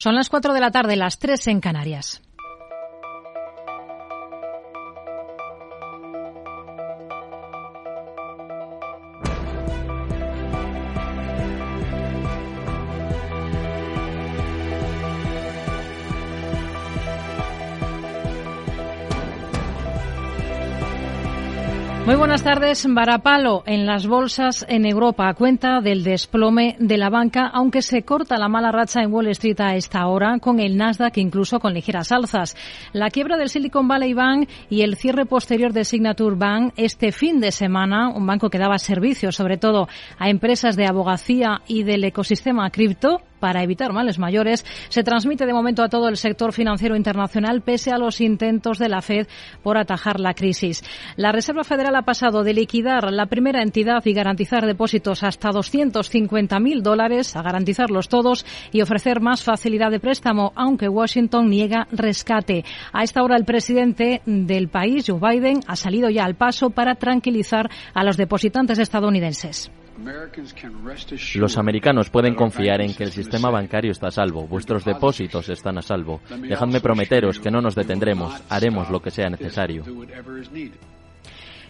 Son las 4 de la tarde, las 3 en Canarias. Buenas tardes. Varapalo en las bolsas en Europa. Cuenta del desplome de la banca, aunque se corta la mala racha en Wall Street a esta hora, con el Nasdaq incluso con ligeras alzas. La quiebra del Silicon Valley Bank y el cierre posterior de Signature Bank este fin de semana, un banco que daba servicios sobre todo a empresas de abogacía y del ecosistema cripto, para evitar males mayores, se transmite de momento a todo el sector financiero internacional pese a los intentos de la Fed por atajar la crisis. La Reserva Federal ha pasado de liquidar la primera entidad y garantizar depósitos hasta 250.000 dólares a garantizarlos todos y ofrecer más facilidad de préstamo, aunque Washington niega rescate. A esta hora el presidente del país, Joe Biden, ha salido ya al paso para tranquilizar a los depositantes estadounidenses. Los americanos pueden confiar en que el sistema bancario está a salvo, vuestros depósitos están a salvo. Dejadme prometeros que no nos detendremos, haremos lo que sea necesario.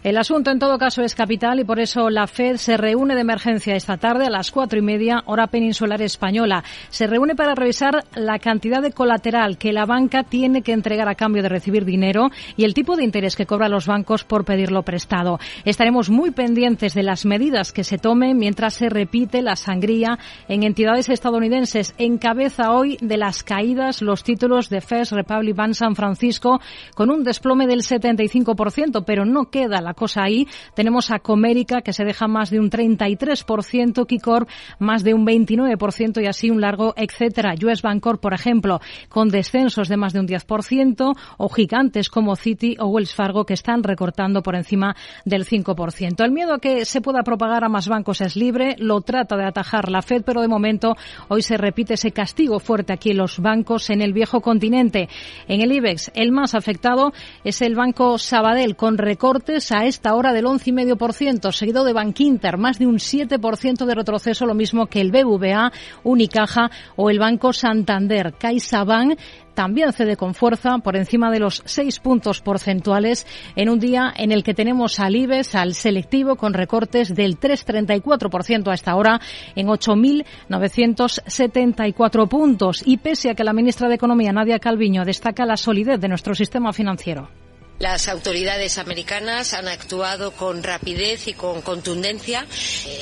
El asunto, en todo caso, es capital y por eso la FED se reúne de emergencia esta tarde a las cuatro y media, hora peninsular española. Se reúne para revisar la cantidad de colateral que la banca tiene que entregar a cambio de recibir dinero y el tipo de interés que cobran los bancos por pedirlo prestado. Estaremos muy pendientes de las medidas que se tomen mientras se repite la sangría en entidades estadounidenses. Encabeza hoy de las caídas los títulos de First Republic Bank San Francisco con un desplome del 75%, pero no queda cosa ahí. Tenemos a Comérica que se deja más de un 33%, Keycorp más de un 29% y así un largo etcétera. US Bancorp, por ejemplo, con descensos de más de un 10% o gigantes como Citi o Wells Fargo que están recortando por encima del 5%. El miedo a que se pueda propagar a más bancos es libre, lo trata de atajar la Fed, pero de momento hoy se repite ese castigo fuerte aquí en los bancos en el viejo continente. En el IBEX, el más afectado es el Banco Sabadell con recortes a esta hora del 11,5%, seguido de Bankinter, más de un 7% de retroceso, lo mismo que el BVA, Unicaja o el Banco Santander. CaixaBank también cede con fuerza por encima de los seis puntos porcentuales en un día en el que tenemos al IBEX, al selectivo, con recortes del 3,34% a esta hora en 8.974 puntos. Y pese a que la ministra de Economía, Nadia Calviño, destaca la solidez de nuestro sistema financiero. Las autoridades americanas han actuado con rapidez y con contundencia.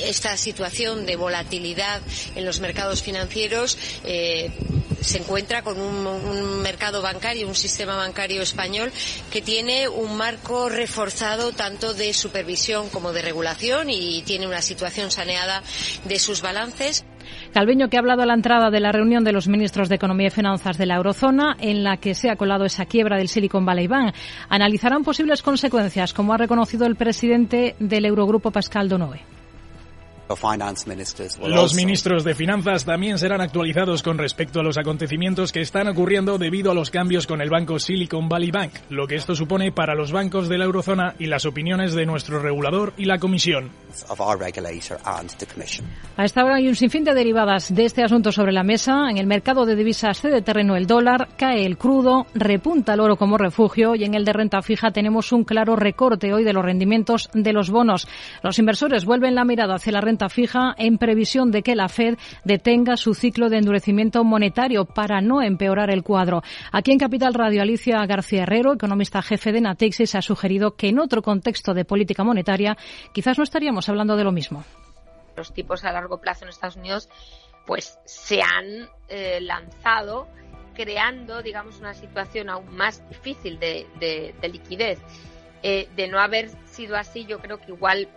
Esta situación de volatilidad en los mercados financieros eh, se encuentra con un, un, mercado bancario, un sistema bancario español que tiene un marco reforzado tanto de supervisión como de regulación y tiene una situación saneada de sus balances. Calviño, que ha hablado a la entrada de la reunión de los ministros de Economía y Finanzas de la Eurozona, en la que se ha colado esa quiebra del Silicon Valley Bank. Analizarán posibles consecuencias, como ha reconocido el presidente del Eurogrupo, Pascal Donoe. Los ministros de Finanzas también serán actualizados con respecto a los acontecimientos que están ocurriendo debido a los cambios con el banco Silicon Valley Bank, lo que esto supone para los bancos de la eurozona y las opiniones de nuestro regulador y la Comisión. A esta hora hay un sinfín de derivadas de este asunto sobre la mesa. En el mercado de divisas cede terreno el dólar, cae el crudo, repunta el oro como refugio y en el de renta fija tenemos un claro recorte hoy de los rendimientos de los bonos. Los inversores vuelven la mirada hacia la renta fija en previsión de que la Fed detenga su ciclo de endurecimiento monetario para no empeorar el cuadro. Aquí en Capital Radio, Alicia García Herrero, economista jefe de Natixis, ha sugerido que en otro contexto de política monetaria quizás no estaríamos hablando de lo mismo. Los tipos a largo plazo en Estados Unidos pues se han eh, lanzado creando, digamos, una situación aún más difícil de, de, de liquidez. Eh, de no haber sido así, yo creo que igual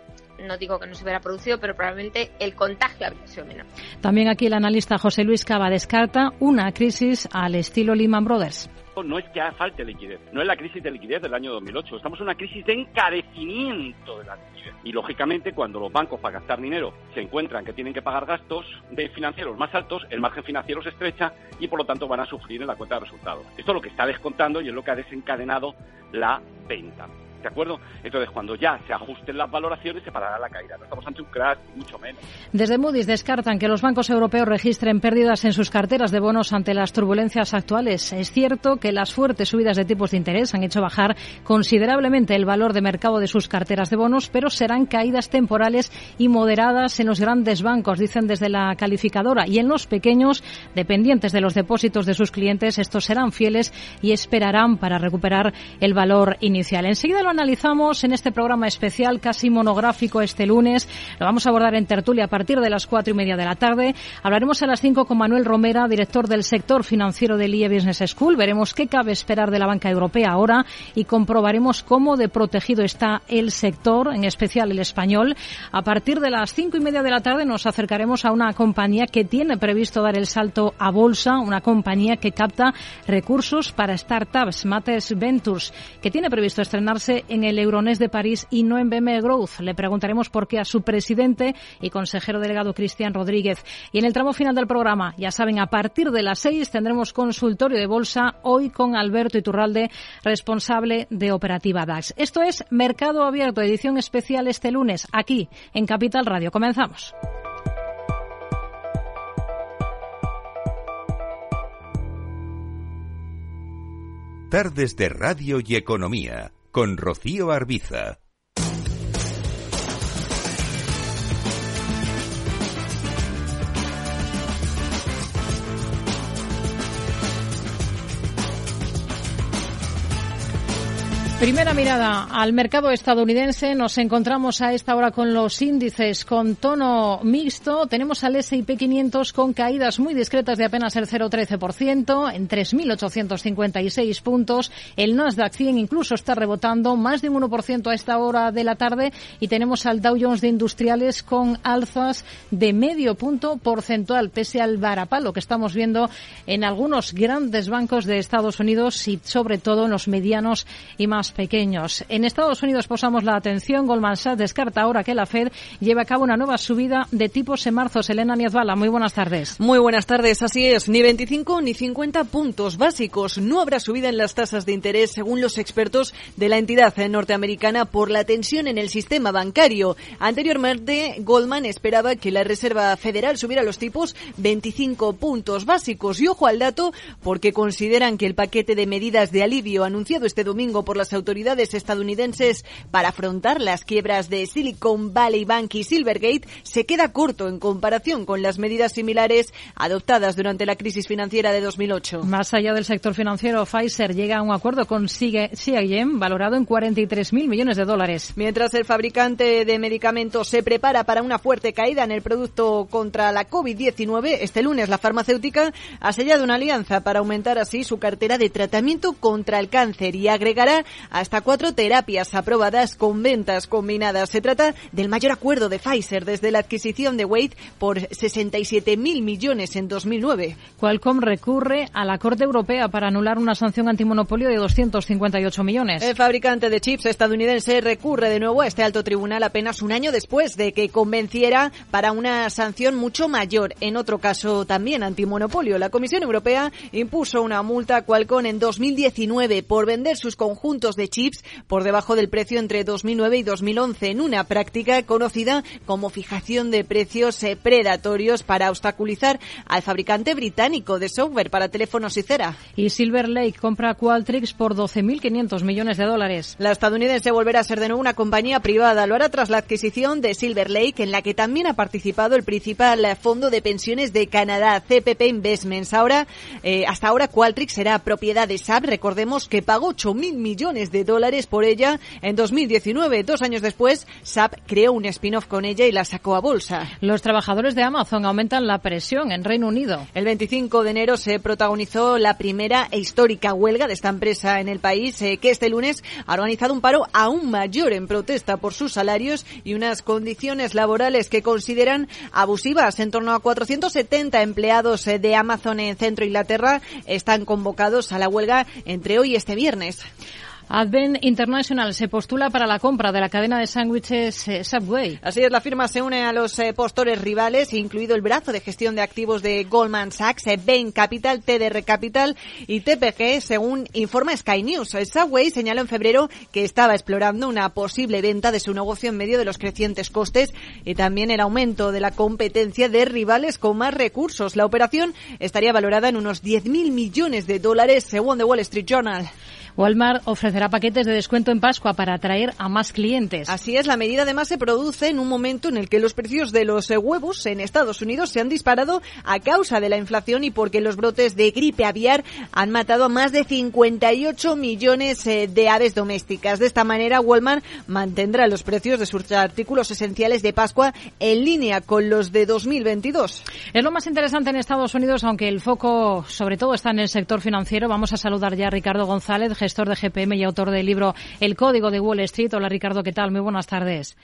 no digo que no se hubiera producido, pero probablemente el contagio habría sido menor. También aquí el analista José Luis Cava descarta una crisis al estilo Lehman Brothers. No es que falte liquidez, no es la crisis de liquidez del año 2008, estamos en una crisis de encarecimiento de la liquidez. Y lógicamente cuando los bancos para gastar dinero se encuentran que tienen que pagar gastos de financieros más altos, el margen financiero se estrecha y por lo tanto van a sufrir en la cuenta de resultados. Esto es lo que está descontando y es lo que ha desencadenado la venta. ¿De acuerdo? Entonces, cuando ya se ajusten las valoraciones, se parará la caída. No estamos ante un crash, mucho menos. Desde Moody's descartan que los bancos europeos registren pérdidas en sus carteras de bonos ante las turbulencias actuales. Es cierto que las fuertes subidas de tipos de interés han hecho bajar considerablemente el valor de mercado de sus carteras de bonos, pero serán caídas temporales y moderadas en los grandes bancos, dicen desde la calificadora. Y en los pequeños, dependientes de los depósitos de sus clientes, estos serán fieles y esperarán para recuperar el valor inicial. Enseguida lo analizamos en este programa especial, casi monográfico este lunes. Lo vamos a abordar en tertulia a partir de las cuatro y media de la tarde. Hablaremos a las cinco con Manuel Romera, director del sector financiero del IE Business School. Veremos qué cabe esperar de la banca europea ahora y comprobaremos cómo de protegido está el sector, en especial el español. A partir de las cinco y media de la tarde nos acercaremos a una compañía que tiene previsto dar el salto a bolsa, una compañía que capta recursos para startups, Mates Ventures, que tiene previsto estrenarse en el Euronest de París y no en BM Growth. Le preguntaremos por qué a su presidente y consejero delegado Cristian Rodríguez. Y en el tramo final del programa, ya saben, a partir de las seis tendremos consultorio de bolsa hoy con Alberto Iturralde, responsable de Operativa DAX. Esto es Mercado Abierto, edición especial este lunes, aquí en Capital Radio. Comenzamos. Tardes de Radio y Economía con Rocío Arbiza. Primera mirada al mercado estadounidense. Nos encontramos a esta hora con los índices con tono mixto. Tenemos al S&P 500 con caídas muy discretas de apenas el 0,13% en 3.856 puntos. El Nasdaq 100 incluso está rebotando más de un 1% a esta hora de la tarde y tenemos al Dow Jones de Industriales con alzas de medio punto porcentual pese al varapalo que estamos viendo en algunos grandes bancos de Estados Unidos y sobre todo en los medianos y más pequeños. En Estados Unidos posamos la atención. Goldman Sachs descarta ahora que la Fed lleve a cabo una nueva subida de tipos en marzo. Selena Niezbala, muy buenas tardes. Muy buenas tardes, así es. Ni 25 ni 50 puntos básicos. No habrá subida en las tasas de interés según los expertos de la entidad norteamericana por la tensión en el sistema bancario. Anteriormente, Goldman esperaba que la Reserva Federal subiera los tipos 25 puntos básicos. Y ojo al dato porque consideran que el paquete de medidas de alivio anunciado este domingo por las autoridades estadounidenses para afrontar las quiebras de Silicon Valley Bank y Silvergate se queda corto en comparación con las medidas similares adoptadas durante la crisis financiera de 2008. Más allá del sector financiero, Pfizer llega a un acuerdo con CIEM valorado en 43.000 millones de dólares. Mientras el fabricante de medicamentos se prepara para una fuerte caída en el producto contra la COVID-19, este lunes la farmacéutica ha sellado una alianza para aumentar así su cartera de tratamiento contra el cáncer y agregará hasta cuatro terapias aprobadas con ventas combinadas. Se trata del mayor acuerdo de Pfizer desde la adquisición de Wade por 67 mil millones en 2009. Qualcomm recurre a la Corte Europea para anular una sanción antimonopolio de 258 millones. El fabricante de chips estadounidense recurre de nuevo a este alto tribunal apenas un año después de que convenciera para una sanción mucho mayor. En otro caso también antimonopolio, la Comisión Europea impuso una multa a Qualcomm en 2019 por vender sus conjuntos de chips por debajo del precio entre 2009 y 2011 en una práctica conocida como fijación de precios eh, predatorios para obstaculizar al fabricante británico de software para teléfonos y cera. Y Silver Lake compra Qualtrics por 12.500 millones de dólares. La estadounidense volverá a ser de nuevo una compañía privada. Lo hará tras la adquisición de Silver Lake, en la que también ha participado el principal fondo de pensiones de Canadá, CPP Investments. Ahora, eh, hasta ahora Qualtrics será propiedad de SAP. Recordemos que pagó 8.000 millones de dólares por ella en 2019. Dos años después, SAP creó un spin-off con ella y la sacó a bolsa. Los trabajadores de Amazon aumentan la presión en Reino Unido. El 25 de enero se protagonizó la primera e histórica huelga de esta empresa en el país, eh, que este lunes ha organizado un paro aún mayor en protesta por sus salarios y unas condiciones laborales que consideran abusivas. En torno a 470 empleados eh, de Amazon en Centro Inglaterra están convocados a la huelga entre hoy y este viernes. Advent International se postula para la compra de la cadena de sándwiches eh, Subway. Así es, la firma se une a los eh, postores rivales, incluido el brazo de gestión de activos de Goldman Sachs, eh, Bain Capital, TDR Capital y TPG, según informa Sky News. Subway señaló en febrero que estaba explorando una posible venta de su negocio en medio de los crecientes costes y también el aumento de la competencia de rivales con más recursos. La operación estaría valorada en unos 10.000 millones de dólares, según The Wall Street Journal. Walmart ofrecerá paquetes de descuento en Pascua para atraer a más clientes. Así es, la medida además se produce en un momento en el que los precios de los eh, huevos en Estados Unidos se han disparado a causa de la inflación y porque los brotes de gripe aviar han matado a más de 58 millones eh, de aves domésticas. De esta manera, Walmart mantendrá los precios de sus artículos esenciales de Pascua en línea con los de 2022. Es lo más interesante en Estados Unidos, aunque el foco sobre todo está en el sector financiero. Vamos a saludar ya a Ricardo González, gestor de GPM y autor del libro El Código de Wall Street. Hola Ricardo, ¿qué tal? Muy buenas tardes.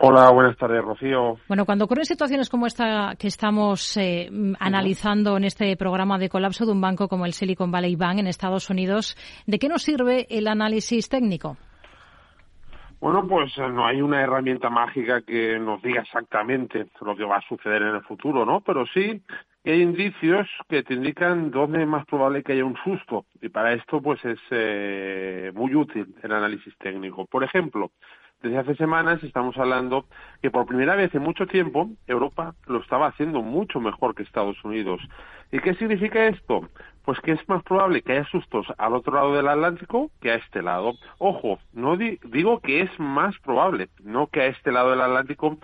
Hola, buenas tardes, Rocío. Bueno, cuando ocurren situaciones como esta que estamos eh, analizando en este programa de colapso de un banco como el Silicon Valley Bank en Estados Unidos, ¿de qué nos sirve el análisis técnico? Bueno, pues eh, no hay una herramienta mágica que nos diga exactamente lo que va a suceder en el futuro, ¿no? Pero sí hay indicios que te indican dónde es más probable que haya un susto y para esto pues es eh, muy útil el análisis técnico. Por ejemplo, desde hace semanas estamos hablando que por primera vez en mucho tiempo Europa lo estaba haciendo mucho mejor que Estados Unidos. ¿Y qué significa esto? Pues que es más probable que haya sustos al otro lado del Atlántico que a este lado. Ojo, no digo que es más probable, no que a este lado del Atlántico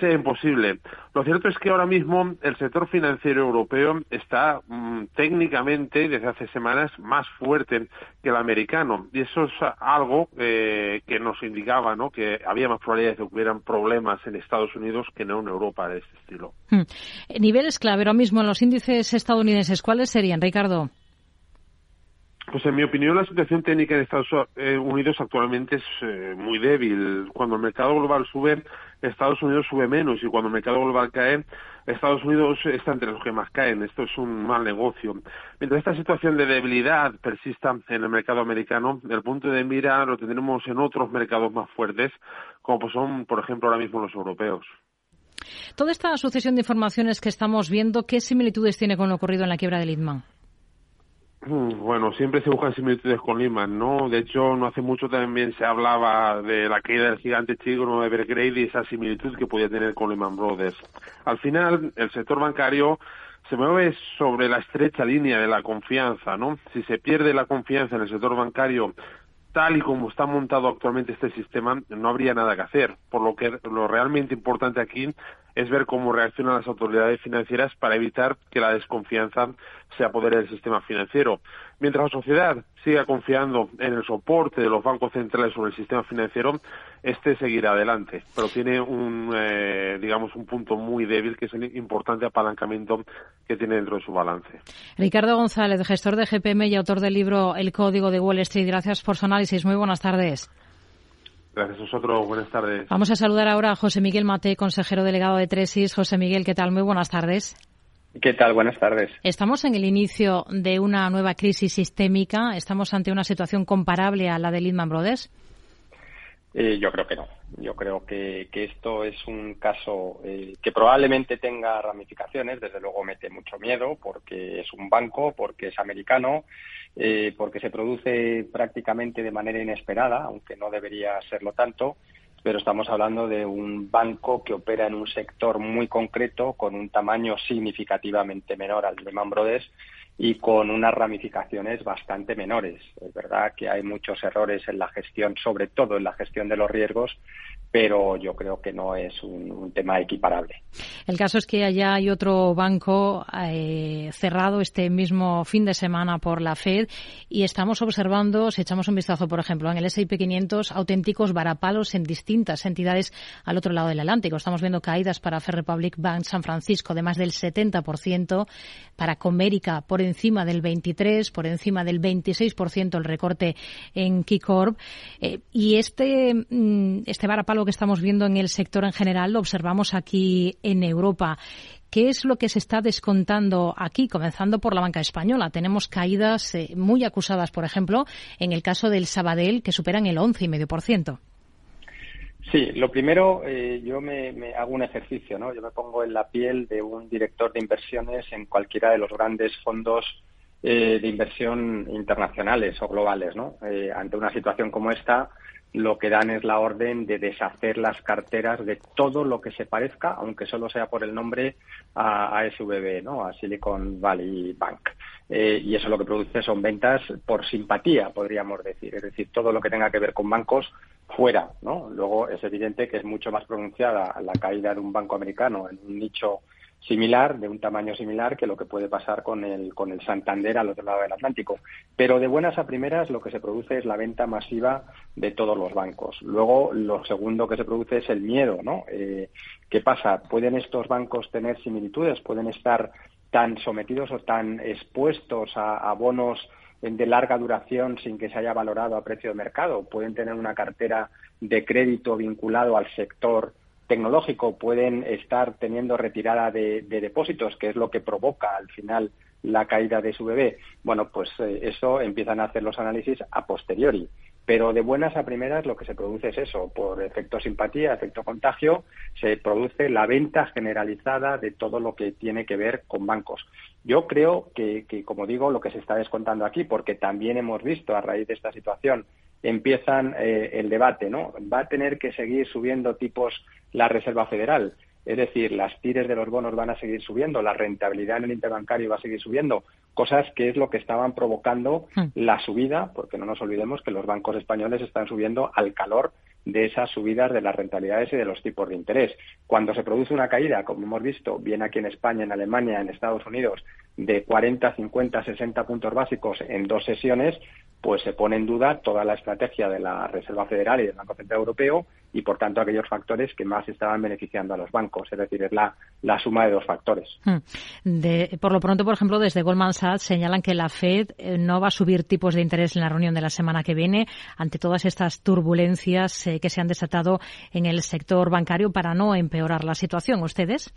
sea imposible. Lo cierto es que ahora mismo el sector financiero europeo está mm, técnicamente desde hace semanas más fuerte que el americano y eso es algo eh, que nos indicaba ¿no? que había más probabilidades de que hubieran problemas en Estados Unidos que no en Europa de este estilo. Hmm. Niveles clave ahora mismo en los índices estadounidenses, ¿cuáles serían, Ricardo? Pues en mi opinión la situación técnica en Estados eh, Unidos actualmente es eh, muy débil. Cuando el mercado global sube, Estados Unidos sube menos y cuando el mercado global cae, Estados Unidos está entre los que más caen. Esto es un mal negocio. Mientras esta situación de debilidad persista en el mercado americano, el punto de mira lo tendremos en otros mercados más fuertes, como pues son, por ejemplo, ahora mismo los europeos. Toda esta sucesión de informaciones que estamos viendo, ¿qué similitudes tiene con lo ocurrido en la quiebra de Lehman? Mm, bueno, siempre se buscan similitudes con Lehman, ¿no? De hecho, no hace mucho también se hablaba de la caída del gigante chino de Evergrande y esa similitud que podía tener con Lehman Brothers. Al final, el sector bancario se mueve sobre la estrecha línea de la confianza, ¿no? Si se pierde la confianza en el sector bancario tal y como está montado actualmente este sistema, no habría nada que hacer. Por lo que lo realmente importante aquí es ver cómo reaccionan las autoridades financieras para evitar que la desconfianza se apodere del sistema financiero. Mientras la sociedad siga confiando en el soporte de los bancos centrales sobre el sistema financiero, este seguirá adelante, pero tiene un, eh, digamos, un punto muy débil que es el importante apalancamiento que tiene dentro de su balance. Ricardo González, gestor de GPM y autor del libro El Código de Wall Street. Gracias por su análisis. Muy buenas tardes. Gracias a vosotros. Buenas tardes. Vamos a saludar ahora a José Miguel Mate, consejero delegado de Tresis. José Miguel, ¿qué tal? Muy buenas tardes. ¿Qué tal? Buenas tardes. Estamos en el inicio de una nueva crisis sistémica. ¿Estamos ante una situación comparable a la de Lehman Brothers? Eh, yo creo que no. Yo creo que, esto es un caso eh, que probablemente tenga ramificaciones. Desde luego mete mucho miedo porque es un banco, porque es americano, eh, porque se produce prácticamente de manera inesperada, aunque no debería serlo tanto pero estamos hablando de un banco que opera en un sector muy concreto con un tamaño significativamente menor al de Lehman Brothers y con unas ramificaciones bastante menores. Es verdad que hay muchos errores en la gestión, sobre todo en la gestión de los riesgos, pero yo creo que no es un, tema equiparable. El caso es que allá hay otro banco eh, cerrado este mismo fin de semana por la Fed y estamos observando, si echamos un vistazo, por ejemplo, en el S&P 500, auténticos varapalos en distintas entidades al otro lado del Atlántico. Estamos viendo caídas para Fair Republic Bank San Francisco de más del 70%, para Comérica por encima del 23%, por encima del 26% el recorte en Keycorp. Eh, y este, mm, este varapalo que estamos viendo en el sector en general lo observamos aquí en Europa. ¿Qué es lo que se está descontando aquí, comenzando por la banca española? Tenemos caídas eh, muy acusadas, por ejemplo, en el caso del Sabadell, que superan el 11,5%. Sí, lo primero, eh, yo me, hago un ejercicio, ¿no? Yo me pongo en la piel de un director de inversiones en cualquiera de los grandes fondos eh, de inversión internacionales o globales, ¿no? Ante una situación como esta, lo que dan es la orden de deshacer las carteras de todo lo que se parezca, aunque solo sea por el nombre, a, SVB, ¿no? A Silicon Valley Bank. y eso lo que produce son ventas por simpatía, podríamos decir. Es decir, todo lo que tenga que ver con bancos fuera, ¿no? Luego es evidente que es mucho más pronunciada la caída de un banco americano en un nicho similar, de un tamaño similar, que lo que puede pasar con el, con el Santander al otro lado del Atlántico. Pero de buenas a primeras lo que se produce es la venta masiva de todos los bancos. Luego, lo segundo que se produce es el miedo, ¿no? Eh, ¿Qué pasa? ¿Pueden estos bancos tener similitudes? ¿Pueden estar tan sometidos o tan expuestos a bonos de larga duración sin que se haya valorado a precio de mercado. Pueden tener una cartera de crédito vinculado al sector tecnológico, pueden estar teniendo retirada de, depósitos, que es lo que provoca al final la caída de su bebé. Bueno, pues eh, eso empiezan a hacer los análisis a posteriori. Pero de buenas a primeras lo que se produce es eso, por efecto simpatía, efecto contagio, se produce la venta generalizada de todo lo que tiene que ver con bancos. Yo creo que, como digo, lo que se está descontando aquí, porque también hemos visto a raíz de esta situación, empiezan eh, el debate, ¿no? Va a tener que seguir subiendo tipos la Reserva Federal. Es decir, las tires de los bonos van a seguir subiendo, la rentabilidad en el interbancario va a seguir subiendo, cosas que es lo que estaban provocando hmm. la subida, porque no nos olvidemos que los bancos españoles están subiendo al calor de esas subidas de las rentabilidades y de los tipos de interés. Cuando se produce una caída, como hemos visto, bien aquí en España, en Alemania, en Estados Unidos, de 40, 50, 60 puntos básicos en dos sesiones, pues se pone en duda toda la estrategia de la Reserva Federal y del Banco Central Europeo y, por tanto, aquellos factores que más estaban beneficiando a los bancos. Es decir, es la, la suma de dos factores. Hmm. por lo pronto, por ejemplo, desde Goldman Sachs señalan que la Fed eh, no va a subir tipos de interés en la reunión de la semana que viene ante todas estas turbulencias eh, que se han desatado en el sector bancario para no empeorar la situación. ¿Ustedes?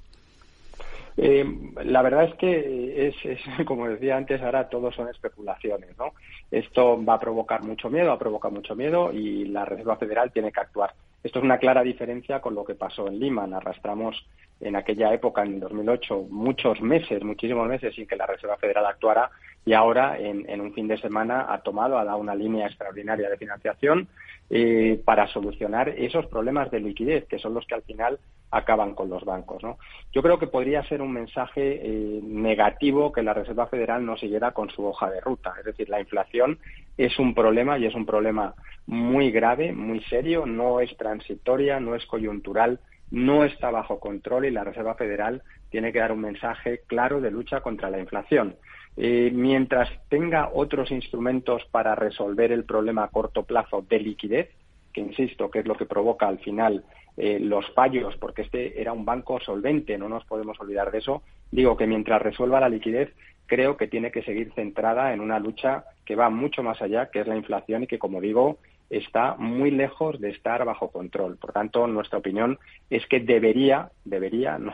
Eh, la verdad es que es, como decía antes, ahora todo son especulaciones, ¿no? Esto va a provocar mucho miedo, va a provocar mucho miedo y la Reserva Federal tiene que actuar. Esto es una clara diferencia con lo que pasó en Lima. Arrastramos en aquella época, en 2008, muchos meses, muchísimos meses sin que la Reserva Federal actuara y ahora en, un fin de semana ha tomado, ha dado una línea extraordinaria de financiación eh, para solucionar esos problemas de liquidez, que son los que al final acaban con los bancos. ¿no? Yo creo que podría ser un mensaje eh, negativo que la Reserva Federal no siguiera con su hoja de ruta. Es decir, la inflación es un problema y es un problema muy grave, muy serio, no es transitoria, no es coyuntural, no está bajo control y la Reserva Federal tiene que dar un mensaje claro de lucha contra la inflación. Eh, mientras tenga otros instrumentos para resolver el problema a corto plazo de liquidez, que insisto, que es lo que provoca al final eh, los fallos, porque este era un banco solvente, no nos podemos olvidar de eso, digo que mientras resuelva la liquidez, creo que tiene que seguir centrada en una lucha que va mucho más allá, que es la inflación y que, como digo, está muy lejos de estar bajo control. Por tanto, nuestra opinión es que debería, debería, no,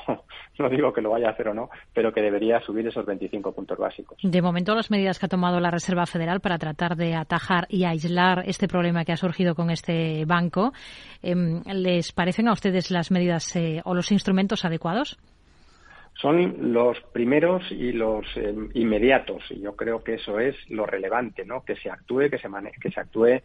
no digo que lo vaya a hacer o no, pero que debería subir esos 25 puntos básicos. De momento, las medidas que ha tomado la Reserva Federal para tratar de atajar y aislar este problema que ha surgido con este banco, em, ¿les parecen a ustedes las medidas eh, o los instrumentos adecuados? son los primeros y los em, inmediatos y yo creo que eso es lo relevante no que se actúe que se que se actúe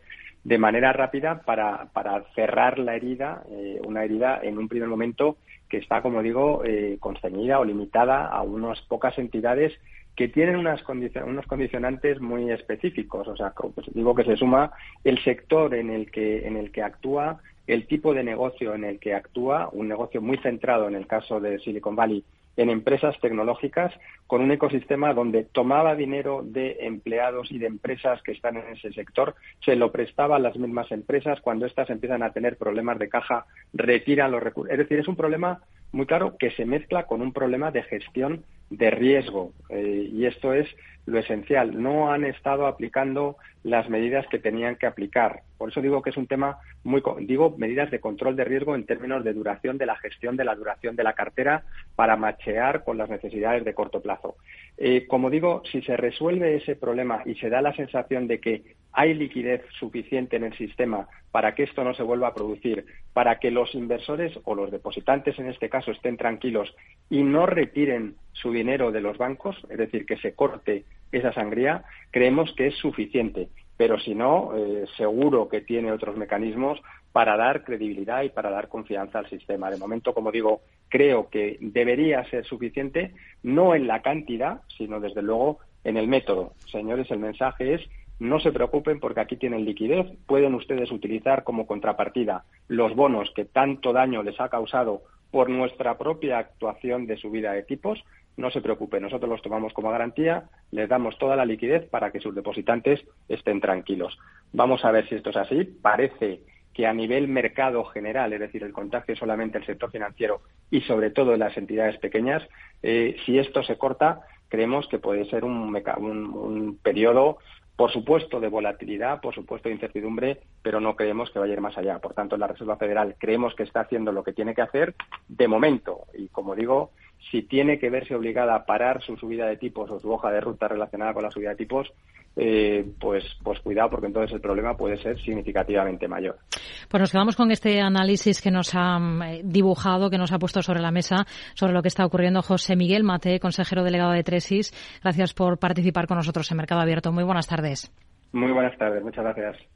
de manera rápida para, para cerrar la herida, eh, una herida en un primer momento que está, como digo, eh, constreñida o limitada a unas pocas entidades que tienen unas unos condicionantes muy específicos. O sea, pues digo que se suma el sector en el que, en el que actúa, el tipo de negocio en el que actúa, un negocio muy centrado en el caso de Silicon Valley en empresas tecnológicas con un ecosistema donde tomaba dinero de empleados y de empresas que están en ese sector, se lo prestaba a las mismas empresas, cuando éstas empiezan a tener problemas de caja, retiran los recursos. Es decir, es un problema muy claro que se mezcla con un problema de gestión de riesgo. Eh, y esto es lo esencial. No han estado aplicando las medidas que tenían que aplicar. Por eso digo que es un tema muy, digo, medidas de control de riesgo en términos de duración de la gestión de la duración de la cartera para machear con las necesidades de corto plazo. Eh, como digo, si se resuelve ese problema y se da la sensación de que hay liquidez suficiente en el sistema para que esto no se vuelva a producir, para que los inversores o los depositantes en este caso estén tranquilos y no retiren su dinero de los bancos, es decir, que se corte esa sangría, creemos que es suficiente. Pero si no, eh, seguro que tiene otros mecanismos para dar credibilidad y para dar confianza al sistema. De momento, como digo, creo que debería ser suficiente, no en la cantidad, sino desde luego en el método. Señores, el mensaje es no se preocupen porque aquí tienen liquidez. Pueden ustedes utilizar como contrapartida los bonos que tanto daño les ha causado por nuestra propia actuación de subida de tipos. No se preocupen, nosotros los tomamos como garantía, les damos toda la liquidez para que sus depositantes estén tranquilos. Vamos a ver si esto es así. Parece que a nivel mercado general, es decir, el contagio solamente el sector financiero y sobre todo las entidades pequeñas, eh, si esto se corta, creemos que puede ser un, un, un periodo por supuesto de volatilidad, por supuesto de incertidumbre, pero no creemos que vaya a ir más allá. Por tanto, la Reserva Federal creemos que está haciendo lo que tiene que hacer de momento. Y como digo, si tiene que verse obligada a parar su subida de tipos o su hoja de ruta relacionada con la subida de tipos, eh, pues, pues cuidado porque entonces el problema puede ser significativamente mayor. Pues nos quedamos con este análisis que nos ha eh, dibujado, que nos ha puesto sobre la mesa sobre lo que está ocurriendo José Miguel Mate, consejero delegado de Tresis. Gracias por participar con nosotros en Mercado Abierto. Muy buenas tardes. Muy buenas tardes, muchas gracias.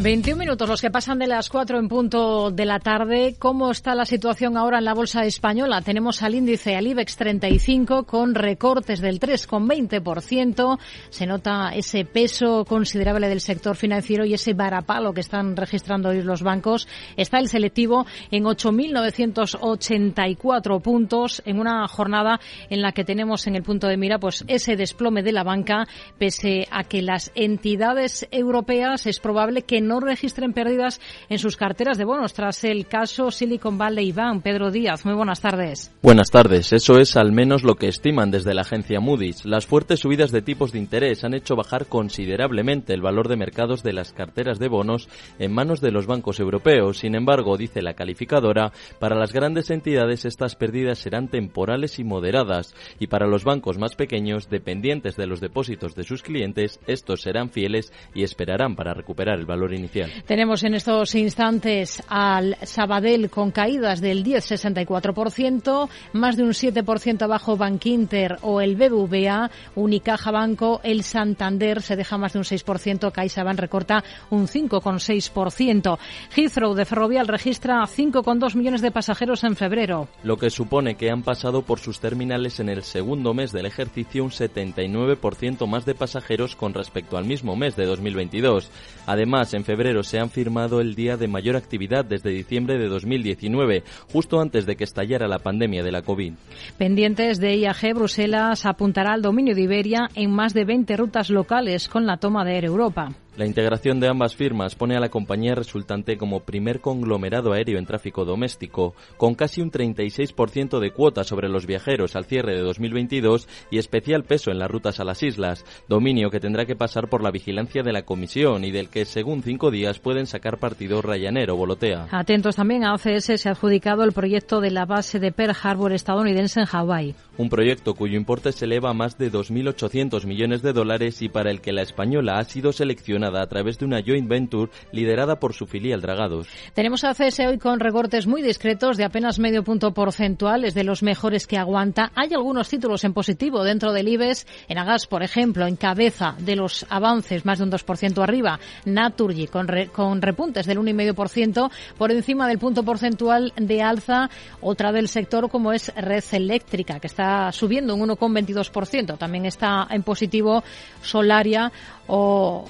21 minutos, los que pasan de las 4 en punto de la tarde. ¿Cómo está la situación ahora en la bolsa española? Tenemos al índice, al IBEX 35, con recortes del 3,20%. Se nota ese peso considerable del sector financiero y ese varapalo que están registrando hoy los bancos. Está el selectivo en 8.984 puntos en una jornada en la que tenemos en el punto de mira pues ese desplome de la banca, pese a que las entidades europeas es probable que no registren pérdidas en sus carteras de bonos tras el caso Silicon Valley Bank. Pedro Díaz, muy buenas tardes. Buenas tardes. Eso es al menos lo que estiman desde la agencia Moody's. Las fuertes subidas de tipos de interés han hecho bajar considerablemente el valor de mercados de las carteras de bonos en manos de los bancos europeos. Sin embargo, dice la calificadora, para las grandes entidades estas pérdidas serán temporales y moderadas y para los bancos más pequeños, dependientes de los depósitos de sus clientes, estos serán fieles y esperarán para recuperar el valor inicial. Tenemos en estos instantes al Sabadell con caídas del 10,64%, más de un 7% abajo Bankinter o el BBVA, Unicaja Banco, el Santander se deja más de un 6%, CaixaBank recorta un 5,6%. Heathrow de Ferrovial registra 5,2 millones de pasajeros en febrero. Lo que supone que han pasado por sus terminales en el segundo mes del ejercicio un 79% más de pasajeros con respecto al mismo mes de 2022. Además, en febrero se han firmado el día de mayor actividad desde diciembre de 2019, justo antes de que estallara la pandemia de la COVID. Pendientes de IAG, Bruselas apuntará al dominio de Iberia en más de 20 rutas locales con la toma de Air Europa. La integración de ambas firmas pone a la compañía resultante como primer conglomerado aéreo en tráfico doméstico, con casi un 36% de cuota sobre los viajeros al cierre de 2022 y especial peso en las rutas a las islas, dominio que tendrá que pasar por la vigilancia de la Comisión y del que, según cinco días, pueden sacar partido Ryanair o Volotea. Atentos también a OCS se ha adjudicado el proyecto de la base de Pearl Harbor estadounidense en Hawái. Un proyecto cuyo importe se eleva a más de 2.800 millones de dólares y para el que la española ha sido seleccionada a través de una joint venture liderada por su filial Dragados. Tenemos a CS hoy con recortes muy discretos de apenas medio punto porcentual, es de los mejores que aguanta. Hay algunos títulos en positivo dentro del IBEX. En Agas, por ejemplo, en cabeza de los avances, más de un 2% arriba. Naturgy con, con repuntes del 1,5% por encima del punto porcentual de alza. Otra del sector como es Red Eléctrica, que está subiendo un 1,22%. También está en positivo Solaria o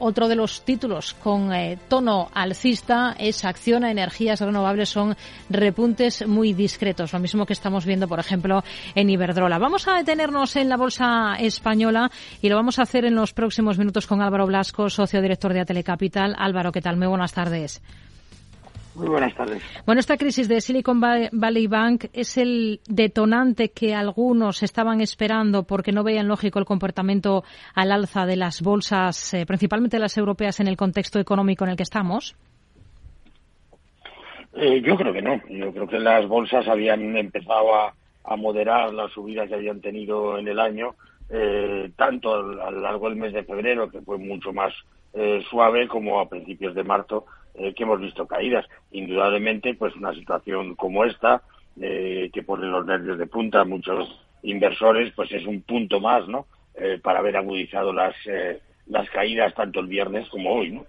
otro de los títulos con eh, tono alcista es Acción a Energías Renovables. Son repuntes muy discretos, lo mismo que estamos viendo, por ejemplo, en Iberdrola. Vamos a detenernos en la bolsa española y lo vamos a hacer en los próximos minutos con Álvaro Blasco, socio director de Atelecapital. Álvaro, ¿qué tal? Muy buenas tardes. Muy buenas tardes. Bueno, esta crisis de Silicon Valley Bank es el detonante que algunos estaban esperando porque no veían lógico el comportamiento al alza de las bolsas, eh, principalmente las europeas, en el contexto económico en el que estamos. Eh, yo creo que no. Yo creo que las bolsas habían empezado a, moderar las subidas que habían tenido en el año, eh, tanto a lo largo del mes de febrero, que fue mucho más suave, como a principios de marzo, eh, que hemos visto caídas. Indudablemente, pues una situación como esta, eh, que pone los nervios de punta a muchos inversores, pues es un punto más, ¿no? Eh, para haber agudizado las, las caídas tanto el viernes como hoy, ¿no?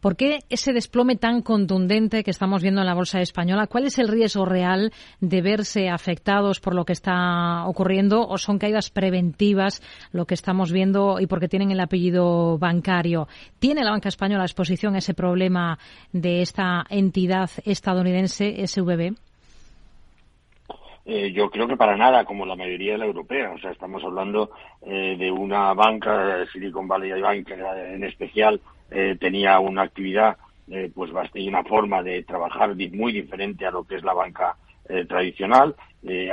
¿Por qué ese desplome tan contundente que estamos viendo en la bolsa española? ¿Cuál es el riesgo real de verse afectados por lo que está ocurriendo o son caídas preventivas lo que estamos viendo y porque tienen el apellido bancario? ¿Tiene la banca española exposición ese problema de esta entidad estadounidense, SVB? Eh, yo creo que para nada, como la mayoría de la europea. O sea, estamos hablando eh, de una banca, Silicon Valley Bank en especial, eh, tenía una actividad eh, pues y una forma de trabajar muy diferente a lo que es la banca eh, tradicional.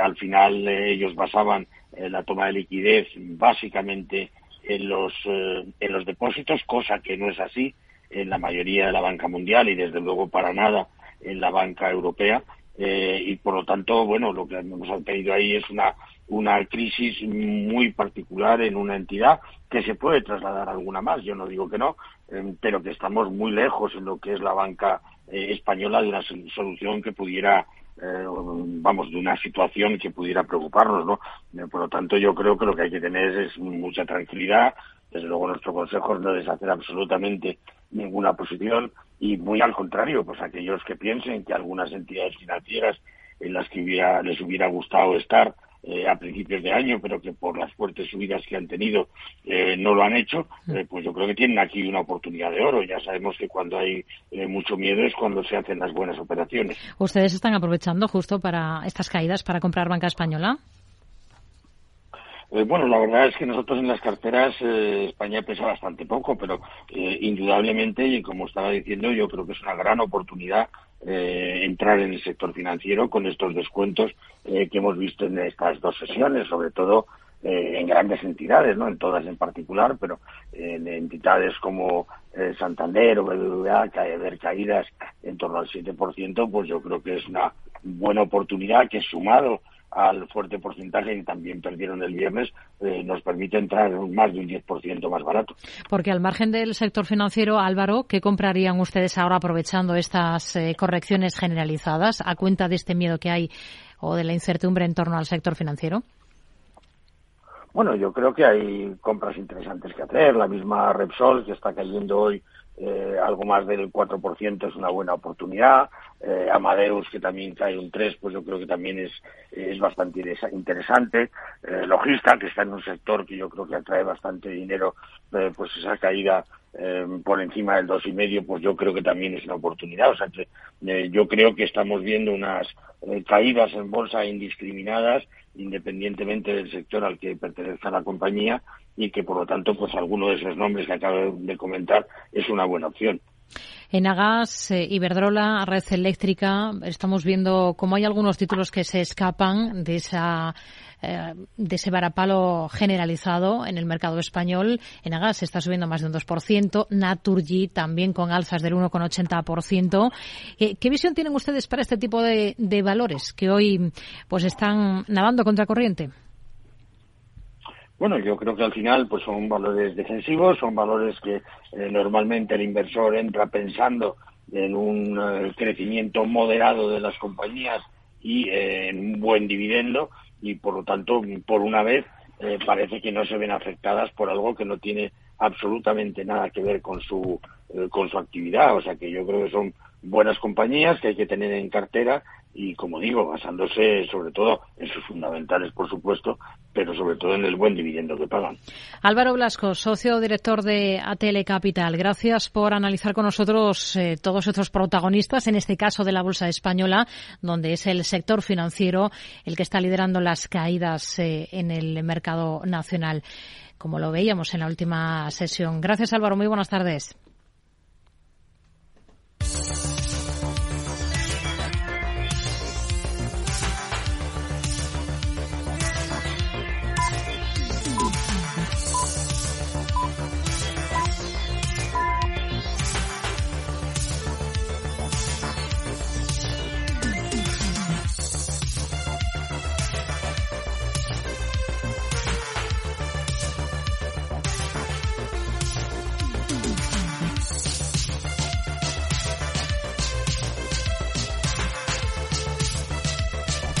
al final ellos basaban la toma de liquidez básicamente en los, en los depósitos, cosa que no es así en la mayoría de la banca mundial y desde luego para nada en la banca europea. Y por lo tanto, bueno, lo que hemos tenido ahí es una una crisis muy particular en una entidad que se puede trasladar a alguna más, yo no digo que no, eh, pero que estamos muy lejos en lo que es la banca eh, española de una solución que pudiera, eh, vamos, de una situación que pudiera preocuparnos, ¿no? por lo tanto, yo creo que lo que hay que tener es mucha tranquilidad, desde luego nuestro consejo es no deshacer absolutamente ninguna posición y muy al contrario, pues aquellos que piensen que algunas entidades financieras en las que les hubiera gustado estar eh, a principios de año, pero que por las fuertes subidas que han tenido eh, no lo han hecho, mm. eh, pues yo creo que tienen aquí una oportunidad de oro. Ya sabemos que cuando hay mucho miedo es cuando se hacen las buenas operaciones. ¿Ustedes están aprovechando justo para estas caídas para comprar banca española? Bueno, la verdad es que nosotros en las carteras España pesa bastante poco, pero indudablemente, y como estaba diciendo, yo creo que es una gran oportunidad eh, entrar en el sector financiero con estos descuentos eh, que hemos visto en estas dos sesiones, sobre todo eh, en grandes entidades, no en todas en particular, pero en entidades como Santander o BBVA, haber caídas en torno al 7%, pues yo creo que es una buena oportunidad que sumado al fuerte porcentaje que también perdieron el viernes, eh, nos permite entrar en más de un 10% más barato. Porque al margen del sector financiero, Álvaro, ¿qué comprarían ustedes ahora aprovechando estas eh, correcciones generalizadas a cuenta de este miedo que hay o de la incertidumbre en torno al sector financiero? Bueno, yo creo que hay compras interesantes que hacer. La misma Repsol, que está cayendo hoy eh, algo más del 4% es una buena oportunidad. Eh, Amadeus, que también cae un 3%, pues yo creo que también es, es bastante interesante. Eh, Logista, que está en un sector que yo creo que atrae bastante dinero, eh, pues esa caída eh, por encima del 2,5%, pues yo creo que también es una oportunidad. O sea que yo creo que estamos viendo unas caídas en bolsa indiscriminadas, independientemente del sector al que pertenezca la compañía, y que por lo tanto pues alguno de esos nombres que acabo de comentar es una buena opción. En Agas, eh, Iberdrola, Red Eléctrica, estamos viendo cómo hay algunos títulos que se escapan de esa eh, de ese varapalo generalizado en el mercado español. En Agas se está subiendo más de un 2%, Naturgy también con alzas del 1,80%. Eh, ¿Qué visión tienen ustedes para este tipo de, de valores que hoy pues están nadando contra corriente? Bueno, yo creo que al final pues son valores defensivos, son valores que eh, normalmente el inversor entra pensando en un eh, crecimiento moderado de las compañías y eh, en un buen dividendo y por lo tanto por una vez parece que no se ven afectadas por algo que no tiene absolutamente nada que ver con su con su actividad, o sea que yo creo que son buenas compañías que hay que tener en cartera y, como digo, basándose sobre todo en sus fundamentales, por supuesto, pero sobre todo en el buen dividendo que pagan. Álvaro Blasco, socio director de ATL Capital, gracias por analizar con nosotros eh, todos estos protagonistas, en este caso de la Bolsa Española, donde es el sector financiero el que está liderando las caídas eh, en el mercado nacional, como lo veíamos en la última sesión. Gracias, Álvaro. Muy buenas tardes.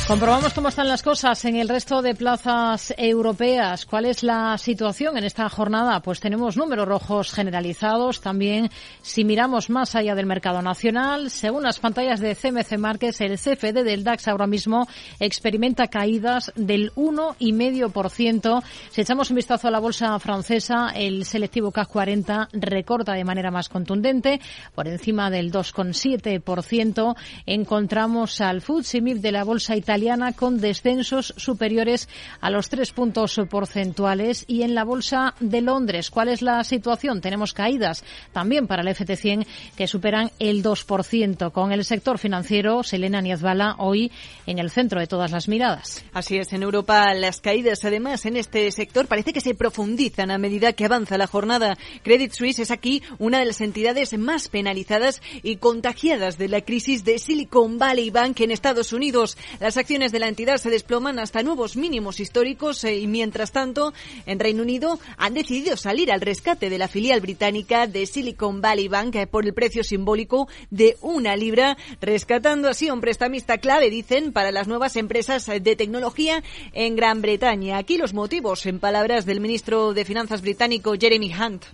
Comprobamos cómo están las cosas en el resto de plazas europeas. ¿Cuál es la situación en esta jornada? Pues tenemos números rojos generalizados. También, si miramos más allá del mercado nacional, según las pantallas de CMC Márquez, el CFD del DAX ahora mismo experimenta caídas del 1,5%. Si echamos un vistazo a la bolsa francesa, el selectivo CAC 40 recorta de manera más contundente, por encima del 2,7%. Encontramos al FTSE MIB de la bolsa italiana con descensos superiores a los tres puntos porcentuales. Y en la Bolsa de Londres, ¿cuál es la situación? Tenemos caídas también para el FT100 que superan el 2%. Con el sector financiero, Selena Niazbala hoy en el centro de todas las miradas. Así es, en Europa las caídas además en este sector parece que se profundizan a medida que avanza la jornada. Credit Suisse es aquí una de las entidades más penalizadas y contagiadas de la crisis de Silicon Valley Bank en Estados Unidos. Las acciones de la entidad se desploman hasta nuevos mínimos históricos eh, y mientras tanto en Reino Unido han decidido salir al rescate de la filial británica de Silicon Valley Bank eh, por el precio simbólico de una libra, rescatando así un prestamista clave, dicen, para las nuevas empresas de tecnología en Gran Bretaña. Aquí los motivos, en palabras del ministro de Finanzas británico Jeremy Hunt.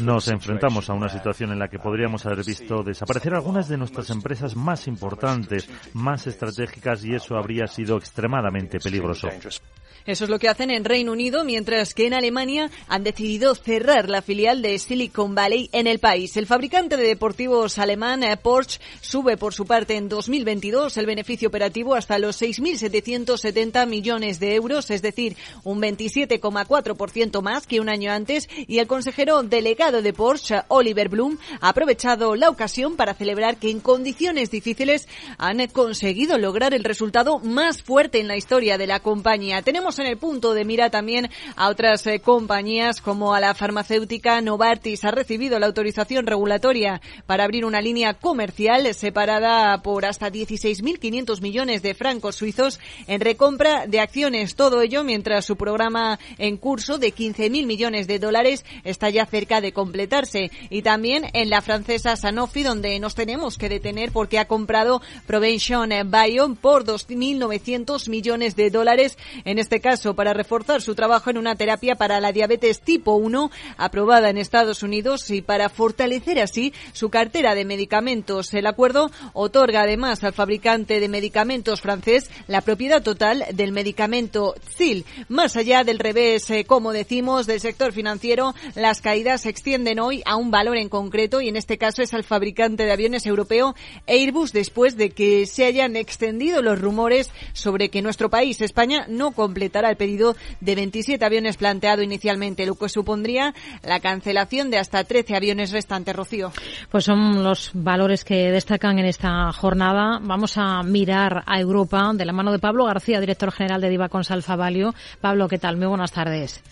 Nos enfrentamos a una situación en la que podríamos haber visto desaparecer algunas de nuestras empresas más importantes, más estratégicas, y eso habría sido extremadamente peligroso. Eso es lo que hacen en Reino Unido, mientras que en Alemania han decidido cerrar la filial de Silicon Valley en el país. El fabricante de deportivos alemán eh, Porsche sube por su parte en 2022 el beneficio operativo hasta los 6.770 millones de euros, es decir, un 27,4% más que un año antes. Y el consejero delegado de Porsche, Oliver Bloom, ha aprovechado la ocasión para celebrar que en condiciones difíciles han conseguido lograr el resultado más fuerte en la historia de la compañía. Tenemos en el punto de mira también a otras eh, compañías como a la farmacéutica Novartis. Ha recibido la autorización regulatoria para abrir una línea comercial separada por hasta 16.500 millones de francos suizos en recompra de acciones. Todo ello mientras su programa en curso de 15.000 millones de dólares está ya cerca de completarse. Y también en la francesa Sanofi, donde nos tenemos que detener porque ha comprado Provention Bio por 2.900 millones de dólares. En este caso para reforzar su trabajo en una terapia para la diabetes tipo 1 aprobada en Estados Unidos y para fortalecer así su cartera de medicamentos. El acuerdo otorga además al fabricante de medicamentos francés la propiedad total del medicamento ZIL. Más allá del revés, eh, como decimos, del sector financiero, las caídas se extienden hoy a un valor en concreto y en este caso es al fabricante de aviones europeo Airbus después de que se hayan extendido los rumores sobre que nuestro país, España, no completa el pedido de 27 aviones planteado inicialmente, lo que supondría la cancelación de hasta 13 aviones restantes, Rocío. Pues son los valores que destacan en esta jornada. Vamos a mirar a Europa de la mano de Pablo García, director general de Diva Consalfa Valio. Pablo, ¿qué tal? Muy buenas tardes.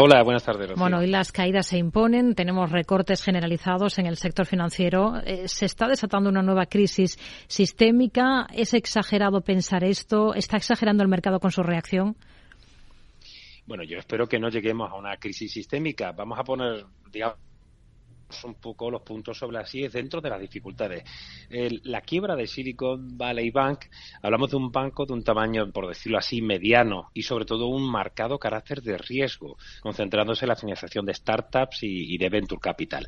Hola, buenas tardes. Bueno, hoy las caídas se imponen, tenemos recortes generalizados en el sector financiero. Eh, se está desatando una nueva crisis sistémica. ¿Es exagerado pensar esto? ¿Está exagerando el mercado con su reacción? Bueno, yo espero que no lleguemos a una crisis sistémica. Vamos a poner, digamos, un poco los puntos sobre las es dentro de las dificultades. la quiebra de Silicon Valley Bank, hablamos de un banco de un tamaño, por decirlo así, mediano y sobre todo un marcado carácter de riesgo, concentrándose en la financiación de startups y, de venture capital.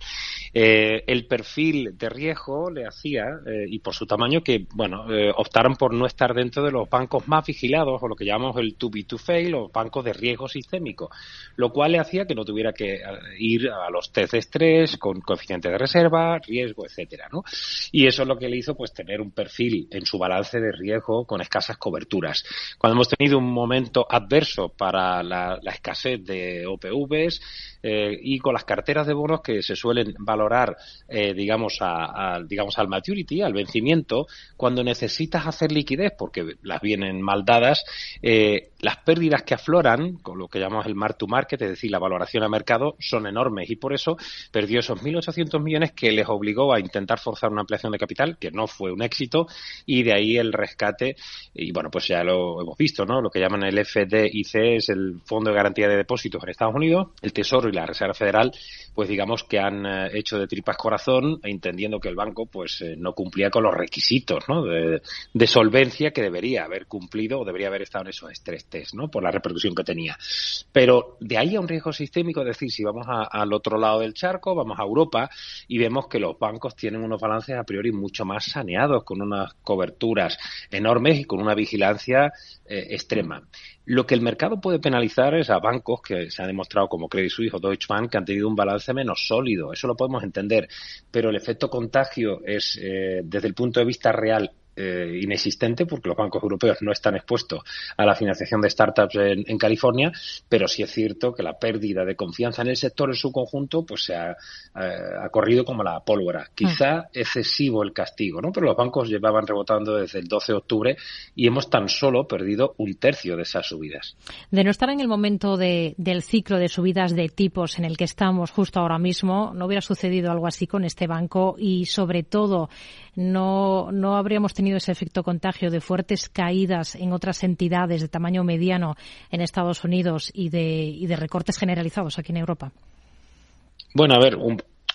Eh, el perfil de riesgo le hacía, eh, y por su tamaño, que bueno, eh, optaron por no estar dentro de los bancos más vigilados o lo que llamamos el to be to fail o bancos de riesgo sistémico, lo cual le hacía que no tuviera que ir a los test de estrés, coeficiente de reserva, riesgo, etcétera, ¿no? Y eso es lo que le hizo pues tener un perfil en su balance de riesgo con escasas coberturas. Cuando hemos tenido un momento adverso para la, escasez de OPVs eh, y con las carteras de bonos que se suelen valorar, eh, digamos, a, digamos al maturity, al vencimiento, cuando necesitas hacer liquidez porque las vienen mal dadas, eh, las pérdidas que afloran, con lo que llamamos el mark to market, es decir, la valoración a mercado, son enormes y por eso perdió esos 1.800 millones que les obligó a intentar forzar una ampliación de capital, que no fue un éxito, y de ahí el rescate. Y bueno, pues ya lo hemos visto, ¿no? Lo que llaman el FDIC es el Fondo de Garantía de Depósitos en Estados Unidos, el Tesoro y la Reserva Federal, pues digamos que han eh, hecho de tripas corazón, entendiendo que el banco pues eh, no cumplía con los requisitos, ¿no? De, solvencia que debería haber cumplido o debería haber estado en esos estrés test, ¿no? Por la repercusión que tenía. Pero de ahí a un riesgo sistémico, es decir, si vamos al otro lado del charco, vamos a Europa y vemos que los bancos tienen unos balances a priori mucho más saneados, con unas coberturas enormes y con una vigilancia eh, extrema. Lo que el mercado puede penalizar es a bancos que se ha demostrado como Credit Suisse o Deutsche Bank que han tenido un balance menos sólido. Eso lo podemos entender. Pero el efecto contagio es, eh, desde el punto de vista real, eh, inexistente porque los bancos europeos no están expuestos a la financiación de startups en, California, pero sí es cierto que la pérdida de confianza en el sector en su conjunto pues se ha, eh, corrido como la pólvora. Quizá mm. excesivo el castigo, ¿no? Pero los bancos llevaban rebotando desde el 12 de octubre y hemos tan solo perdido un tercio de esas subidas. De no estar en el momento del ciclo de subidas de tipos en el que estamos justo ahora mismo, no hubiera sucedido algo así con este banco y sobre todo no, no habríamos tenido ese efecto contagio de fuertes caídas en otras entidades de tamaño mediano en Estados Unidos y de, recortes generalizados aquí en Europa? Bueno, a ver,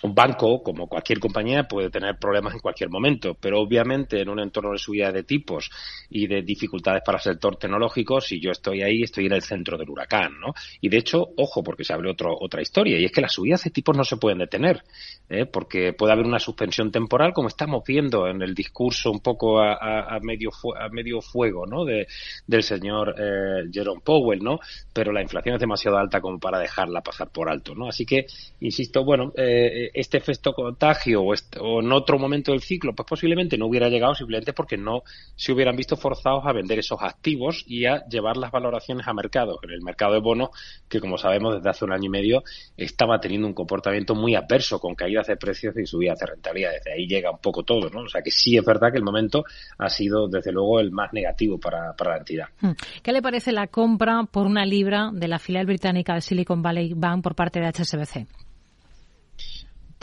un banco, como cualquier compañía, puede tener problemas en cualquier momento, pero obviamente en un entorno de subida de tipos y de dificultades para el sector tecnológico, si yo estoy ahí, estoy en el centro del huracán, ¿no? Y de hecho, ojo, porque se abre otro, otra historia, y es que las subidas de tipos no se pueden detener, ¿eh? porque puede haber una suspensión temporal, como estamos viendo en el discurso un poco a, medio, a medio fuego, ¿no? De, del señor eh, Jerome Powell, ¿no? Pero la inflación es demasiado alta como para dejarla pasar por alto, ¿no? Así que, insisto, bueno, eh, este efecto contagio o, en otro momento del ciclo, pues posiblemente no hubiera llegado simplemente porque no se hubieran visto forzados a vender esos activos y a llevar las valoraciones a mercado. En el mercado de bonos, que como sabemos desde hace un año y medio estaba teniendo un comportamiento muy adverso con caídas de precios y subidas de rentabilidad. Desde ahí llega un poco todo, ¿no? O sea que sí es verdad que el momento ha sido desde luego el más negativo para, para la entidad. Hmm. ¿Qué le parece la compra por una libra de la filial británica de Silicon Valley Bank por parte de HSBC?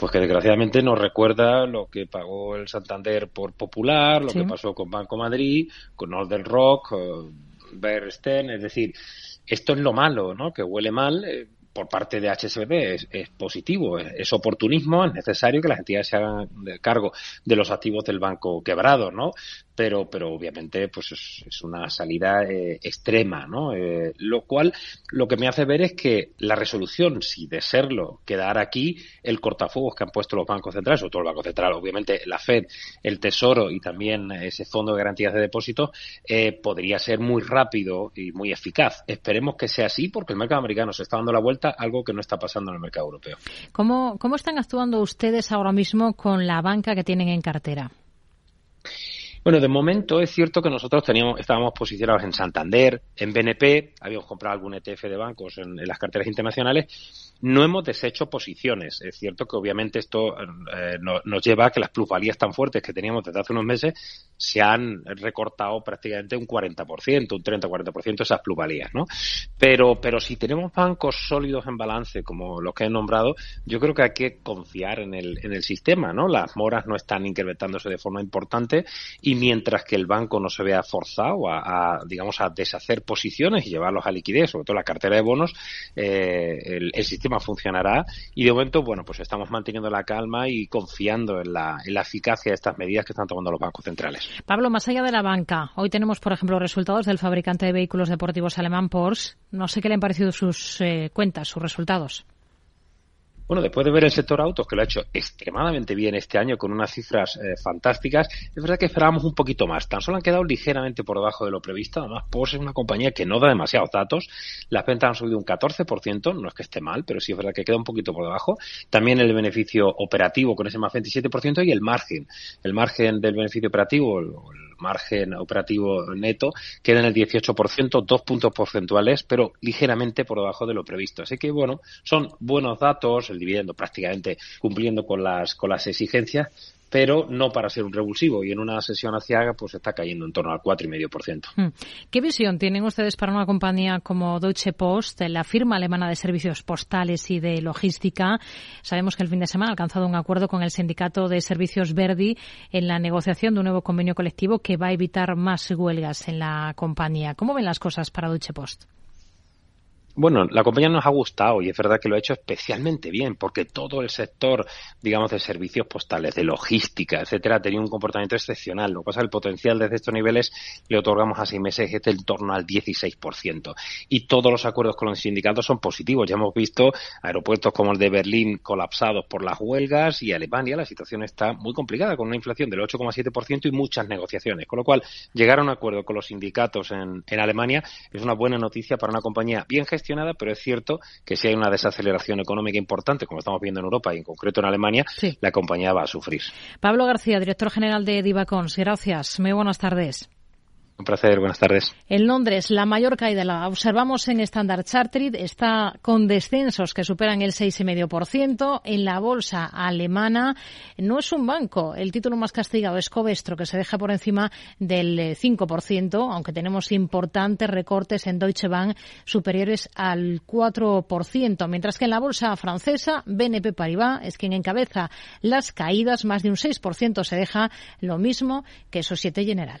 Pues que desgraciadamente nos recuerda lo que pagó el Santander por Popular, lo que pasó con Banco Madrid, con Northern Rock, Bear es decir, esto es lo malo, ¿no? Que huele mal. Eh, por parte de HSBC es, es positivo, es, oportunismo, es necesario que las entidades se hagan cargo de los activos del banco quebrado, ¿no? pero, pero obviamente pues es, una salida eh, extrema, ¿no? Eh, lo cual lo que me hace ver es que la resolución, si de serlo, quedar aquí, el cortafuegos que han puesto los bancos centrales, sobre todo el Banco Central, obviamente la Fed, el Tesoro y también ese Fondo de Garantías de Depósitos, eh, podría ser muy rápido y muy eficaz. Esperemos que sea así porque el mercado americano se está dando la vuelta, algo que no está pasando en el mercado europeo. ¿Cómo, cómo están actuando ustedes ahora mismo con la banca que tienen en cartera? Bueno, de momento es cierto que nosotros teníamos, estábamos posicionados en Santander, en BNP, habíamos comprado algún ETF de bancos en, las carteras internacionales. No hemos deshecho posiciones. Es cierto que obviamente esto eh, nos lleva a que las plusvalías tan fuertes que teníamos desde hace unos meses se han recortado prácticamente un 40%, un 30-40% esas plusvalías, ¿no? Pero, pero si tenemos bancos sólidos en balance, como los que he nombrado, yo creo que hay que confiar en el, en el sistema, ¿no? Las moras no están incrementándose de forma importante y mientras que el banco no se vea forzado a, digamos, a deshacer posiciones y llevarlos a liquidez, sobre todo la cartera de bonos, eh, el, el, sistema funcionará y de momento, bueno, pues estamos manteniendo la calma y confiando en la, en la eficacia de estas medidas que están tomando los bancos centrales. Pablo, más allá de la banca, hoy tenemos, por ejemplo, resultados del fabricante de vehículos deportivos alemán Porsche. No sé qué le han parecido sus eh, cuentas, sus resultados. Bueno, después de ver el sector autos, que lo ha hecho extremadamente bien este año con unas cifras eh, fantásticas, es verdad que esperábamos un poquito más. Tan solo han quedado ligeramente por debajo de lo previsto. Además, Porsche es una compañía que no da demasiados datos. Las ventas han subido un 14%, no es que esté mal, pero sí es verdad que queda un poquito por debajo. También el beneficio operativo con ese más 27% y el margen. El margen del beneficio operativo, el margen operativo neto queda en el 18%, dos puntos porcentuales, pero ligeramente por debajo de lo previsto. Así que, bueno, son buenos datos, el dividendo prácticamente cumpliendo con las, con las exigencias, pero no para ser un revulsivo y en una sesión hacia pues está cayendo en torno al 4,5%. Hmm. ¿Qué visión tienen ustedes para una compañía como Deutsche Post, la firma alemana de servicios postales y de logística? Sabemos que el fin de semana ha alcanzado un acuerdo con el sindicato de servicios Verdi en la negociación de un nuevo convenio colectivo que va a evitar más huelgas en la compañía. ¿Cómo ven las cosas para Deutsche Post? Bueno, la compañía nos ha gustado y es verdad que lo ha hecho especialmente bien porque todo el sector, digamos, de servicios postales, de logística, etcétera, tenía un comportamiento excepcional. Lo que pasa es que el potencial desde estos niveles le otorgamos a seis meses es en torno al 16%. Y todos los acuerdos con los sindicatos son positivos. Ya hemos visto aeropuertos como el de Berlín colapsados por las huelgas y Alemania la situación está muy complicada con una inflación del 8,7% y muchas negociaciones. Con lo cual, llegar a un acuerdo con los sindicatos en, en Alemania es una buena noticia para una compañía bien gestionada pero es cierto que si hay una desaceleración económica importante, como estamos viendo en Europa y en concreto en Alemania, la compañía va a sufrir. Pablo García, director general de Divacons. Gracias. Muy buenas tardes. Un placer, buenas tardes. En Londres, la mayor caída la observamos en Standard Chartered, está con descensos que superan el 6,5%. En la bolsa alemana no es un banco, el título más castigado es Covestro, que se deja por encima del 5%, eh, aunque tenemos importantes recortes en Deutsche Bank superiores al 4%, mientras que en la bolsa francesa, BNP Paribas es quien encabeza las caídas, más de un 6% se deja lo mismo que Societe General.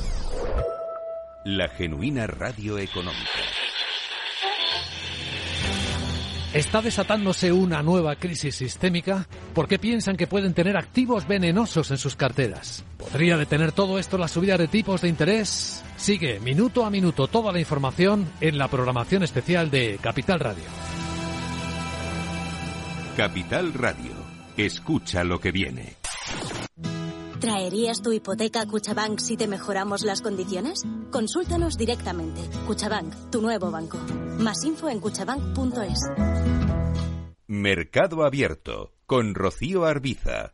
la genuina radio económica. ¿Está desatándose una nueva crisis sistémica? ¿Por qué piensan que pueden tener activos venenosos en sus carteras? ¿Podría detener todo esto la subida de tipos de interés? Sigue minuto a minuto toda la información en la programación especial de Capital Radio. Capital Radio. Escucha lo que viene. ¿Traerías tu hipoteca a Cuchabank si te mejoramos las condiciones? Consúltanos directamente. Cuchabank, tu nuevo banco. Más info en cuchabank.es. Mercado Abierto con Rocío Arbiza.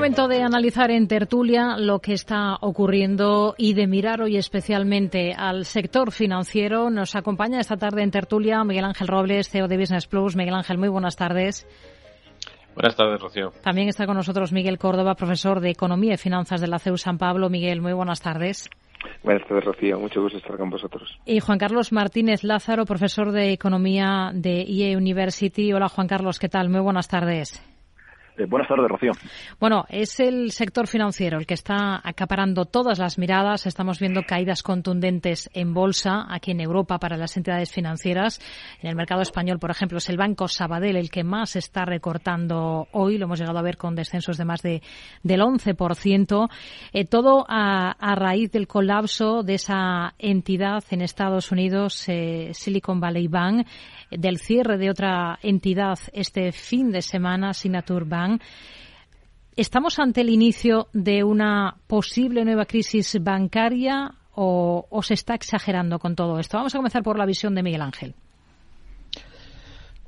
Momento de analizar en tertulia lo que está ocurriendo y de mirar hoy especialmente al sector financiero. Nos acompaña esta tarde en tertulia Miguel Ángel Robles, CEO de Business Plus. Miguel Ángel, muy buenas tardes. Buenas tardes, Rocío. También está con nosotros Miguel Córdoba, profesor de Economía y Finanzas de la CEU San Pablo. Miguel, muy buenas tardes. Buenas tardes, Rocío. Mucho gusto estar con vosotros. Y Juan Carlos Martínez Lázaro, profesor de Economía de IE University. Hola, Juan Carlos, ¿qué tal? Muy buenas tardes. Eh, buenas tardes, Rocío. Bueno, es el sector financiero el que está acaparando todas las miradas. Estamos viendo caídas contundentes en bolsa aquí en Europa para las entidades financieras. En el mercado español, por ejemplo, es el Banco Sabadell el que más está recortando hoy. Lo hemos llegado a ver con descensos de más de, del 11%. Eh, todo a, raíz del colapso de esa entidad en Estados Unidos, eh, Silicon Valley Bank, del cierre de otra entidad este fin de semana, Signature Bank ¿Estamos ante el inicio de una posible nueva crisis bancaria o, o, se está exagerando con todo esto? Vamos a comenzar por la visión de Miguel Ángel.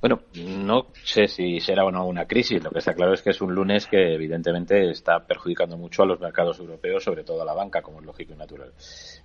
Bueno, no sé si será o no una crisis. Lo que está claro es que es un lunes que evidentemente está perjudicando mucho a los mercados europeos, sobre todo a la banca, como es lógico y natural.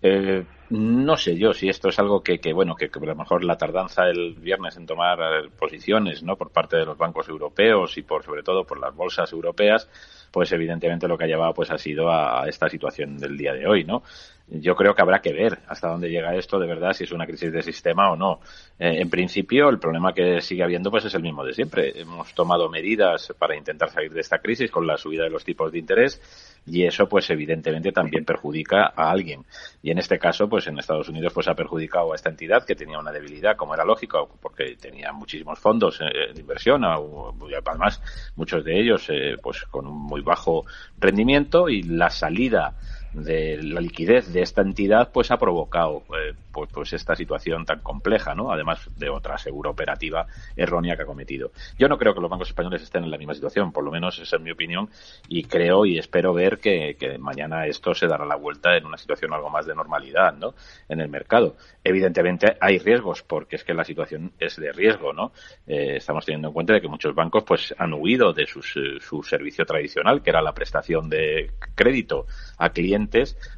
Eh, no sé yo si esto es algo que, bueno, que, a lo mejor la tardanza el viernes en tomar eh, posiciones, ¿no? Por parte de los bancos europeos y por sobre todo por las bolsas europeas, pues evidentemente lo que ha llevado pues ha sido a esta situación del día de hoy, ¿no? Yo creo que habrá que ver hasta dónde llega esto de verdad, si es una crisis de sistema o no. Eh, en principio, el problema que sigue habiendo pues es el mismo de siempre. Hemos tomado medidas para intentar salir de esta crisis con la subida de los tipos de interés y eso pues evidentemente también perjudica a alguien. Y en este caso, pues en Estados Unidos pues ha perjudicado a esta entidad que tenía una debilidad, como era lógico, porque tenía muchísimos fondos eh, de inversión, además muchos de ellos eh, pues con un muy bajo rendimiento y la salida de la liquidez de esta entidad pues ha provocado eh, pues, pues, esta situación tan compleja, ¿no? Además de otra segura operativa errónea que ha cometido. Yo no creo que los bancos españoles estén en la misma situación, por lo menos esa es mi opinión, y creo y espero ver que, mañana esto se dará la vuelta en una situación algo más de normalidad, ¿no? En el mercado. Evidentemente hay riesgos, porque es que la situación es de riesgo, ¿no? Eh, estamos teniendo en cuenta de que muchos bancos pues han huido de eh, su servicio tradicional, que era la prestación de crédito a clientes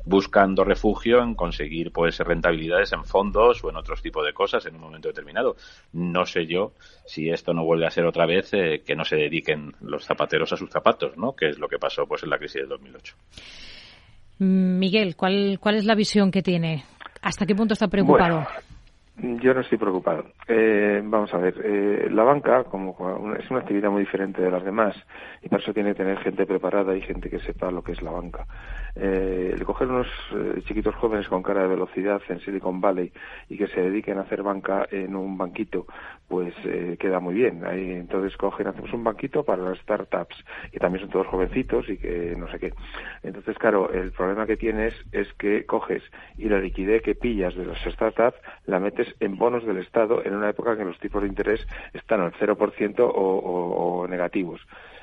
buscando refugio en conseguir pues rentabilidades en fondos o en otros tipos de cosas en un momento determinado. No sé yo si esto no vuelve a ser otra vez eh, que no se dediquen los zapateros a sus zapatos, ¿no? Que es lo que pasó pues en la crisis del 2008. Miguel, ¿cuál, cuál es la visión que tiene? ¿Hasta qué punto está preocupado? Yo no estoy preocupado. Eh, vamos a ver, eh, la banca como es una actividad muy diferente de las demás y para eso tiene que tener gente preparada y gente que sepa lo que es la banca. Eh, el coger unos eh, chiquitos jóvenes con cara de velocidad en Silicon Valley y que se dediquen a hacer banca en un banquito, pues eh, queda muy bien. Ahí, entonces cogen, hacemos un banquito para las startups, que también son todos jovencitos y que no sé qué. Entonces, claro, el problema que tienes es que coges y la liquidez que pillas de las startups la metes en bonos del Estado en una época en que los tipos de interés están al 0% o, o, o negativos.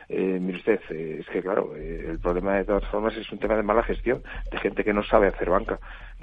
Eh, mire usted, eh, es que claro, eh, el problema de todas formas es un tema de mala gestión, de gente que no sabe hacer banca.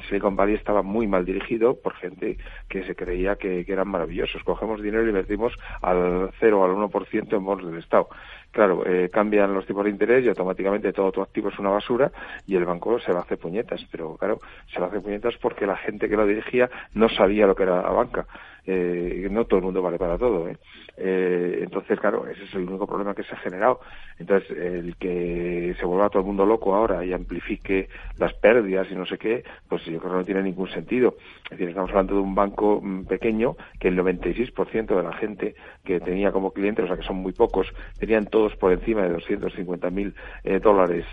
Silicon Valley estaba muy mal dirigido por gente que se creía que, eran maravillosos. Cogemos dinero y invertimos al 0 o al 1% en bonos del Estado. Claro, eh, cambian los tipos de interés y automáticamente todo tu activo es una basura y el banco se va a hacer puñetas. Pero claro, se va a hacer puñetas porque la gente que lo dirigía no sabía lo que era la banca. Eh, no todo el mundo vale para todo. ¿eh? Eh, entonces, claro, ese es el único problema que se ha generado. Entonces, el que se vuelva todo el mundo loco ahora y amplifique las pérdidas y no sé qué, pues yo creo que no tiene ningún sentido. Es decir, estamos hablando de un banco mm, pequeño que el 96% de la gente que tenía como cliente, o sea que son muy pocos, tenían todos por encima de 250 mil eh, dólares,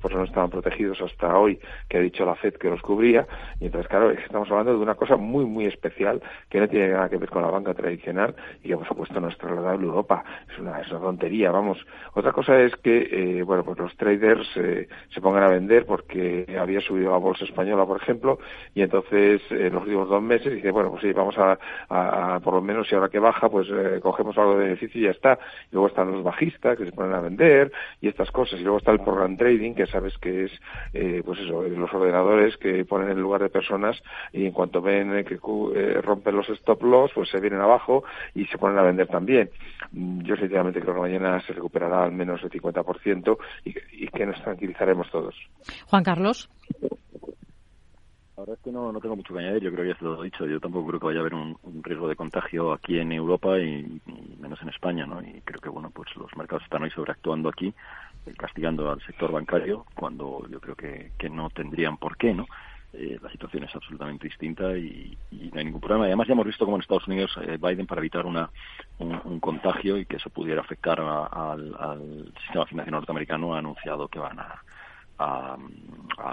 por eso no estaban protegidos hasta hoy, que ha dicho la FED que los cubría. Y entonces, claro, estamos hablando de una cosa muy, muy especial que no tiene nada que ver con la banca tradicional y que, por supuesto, no es trasladable a Europa. Es una, es una tontería, vamos. Otra cosa es que, eh, bueno, pues los traders eh, se pongan a vender porque había subido la bolsa española, por ejemplo, y entonces en los últimos dos meses dice, bueno, pues sí, vamos a, por lo menos, si ahora que baja, pues eh, cogemos algo de beneficio y ya está. Y luego están los bajistas que se ponen a vender y estas cosas. Y luego está el program trading, que sabes que es, eh, pues eso, los ordenadores que ponen en lugar de personas y en cuanto ven que rompen los stop loss, pues se vienen abajo y se ponen a vender también. Mm, yo sinceramente creo que mañana se recuperará al menos el 50% y, y que nos tranquilizaremos todos. Juan Carlos. La verdad es que no, no tengo mucho que añadir, yo creo que ya se lo he dicho, yo tampoco creo que vaya a haber un, riesgo de contagio aquí en Europa y, menos en España, ¿no? Y creo que, bueno, pues los mercados están hoy sobreactuando aquí, eh, castigando al sector bancario, cuando yo creo que, que no tendrían por qué, ¿no? Eh, la situación es absolutamente distinta y, no hay ningún problema. además ya hemos visto cómo en Estados Unidos eh, Biden para evitar una, un, contagio y que eso pudiera afectar al sistema financiero norteamericano ha anunciado que van a, a,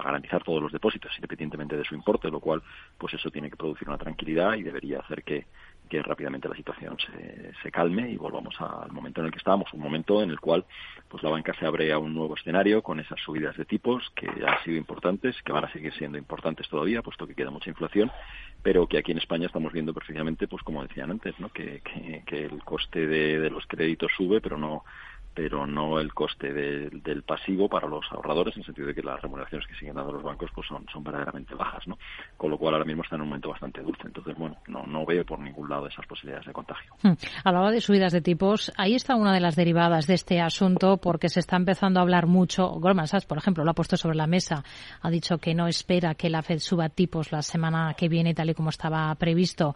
garantizar todos los depósitos independientemente de su importe, lo cual pues eso tiene que producir una tranquilidad y debería hacer que, que rápidamente la situación se, se, calme y volvamos al momento en el que estábamos, un momento en el cual pues la banca se abre a un nuevo escenario con esas subidas de tipos que han sido importantes, que van a seguir siendo importantes todavía, puesto que queda mucha inflación, pero que aquí en España estamos viendo precisamente, pues como decían antes, ¿no? que, que, el coste de, de los créditos sube, pero no pero no el coste del pasivo para los ahorradores, en el sentido de que las remuneraciones que siguen dando los bancos pues son, son verdaderamente bajas, ¿no? Con lo cual ahora mismo está en un momento bastante dulce. Entonces, bueno, no, no veo por ningún lado esas posibilidades de contagio. Hmm. Hablaba de subidas de tipos. Ahí está una de las derivadas de este asunto porque se está empezando a hablar mucho. Goldman Sachs, por ejemplo, lo ha puesto sobre la mesa. Ha dicho que no espera que la Fed suba tipos la semana que viene tal y como estaba previsto.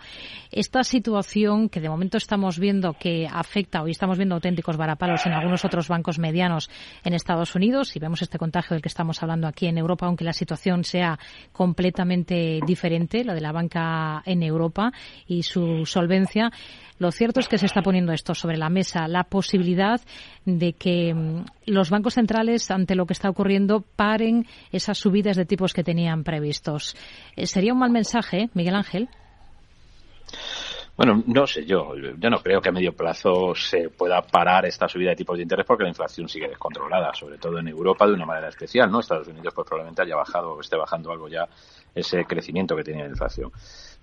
Esta situación que de momento estamos viendo que afecta, hoy estamos viendo auténticos varapalos en algunos otros bancos medianos en Estados Unidos y vemos este contagio del que estamos hablando aquí en Europa, aunque la situación sea completamente diferente, la de la banca en Europa y su solvencia. Lo cierto es que se está poniendo esto sobre la mesa, la posibilidad de que mm, los bancos centrales, ante lo que está ocurriendo, paren esas subidas de tipos que tenían previstos. Eh, ¿Sería un mal mensaje, Miguel Ángel? Bueno, no sé yo. Yo no creo que a medio plazo se pueda parar esta subida de tipos de interés porque la inflación sigue descontrolada, sobre todo en Europa de una manera especial, ¿no? Estados Unidos pues probablemente haya bajado o esté bajando algo ya ese crecimiento que tiene la inflación.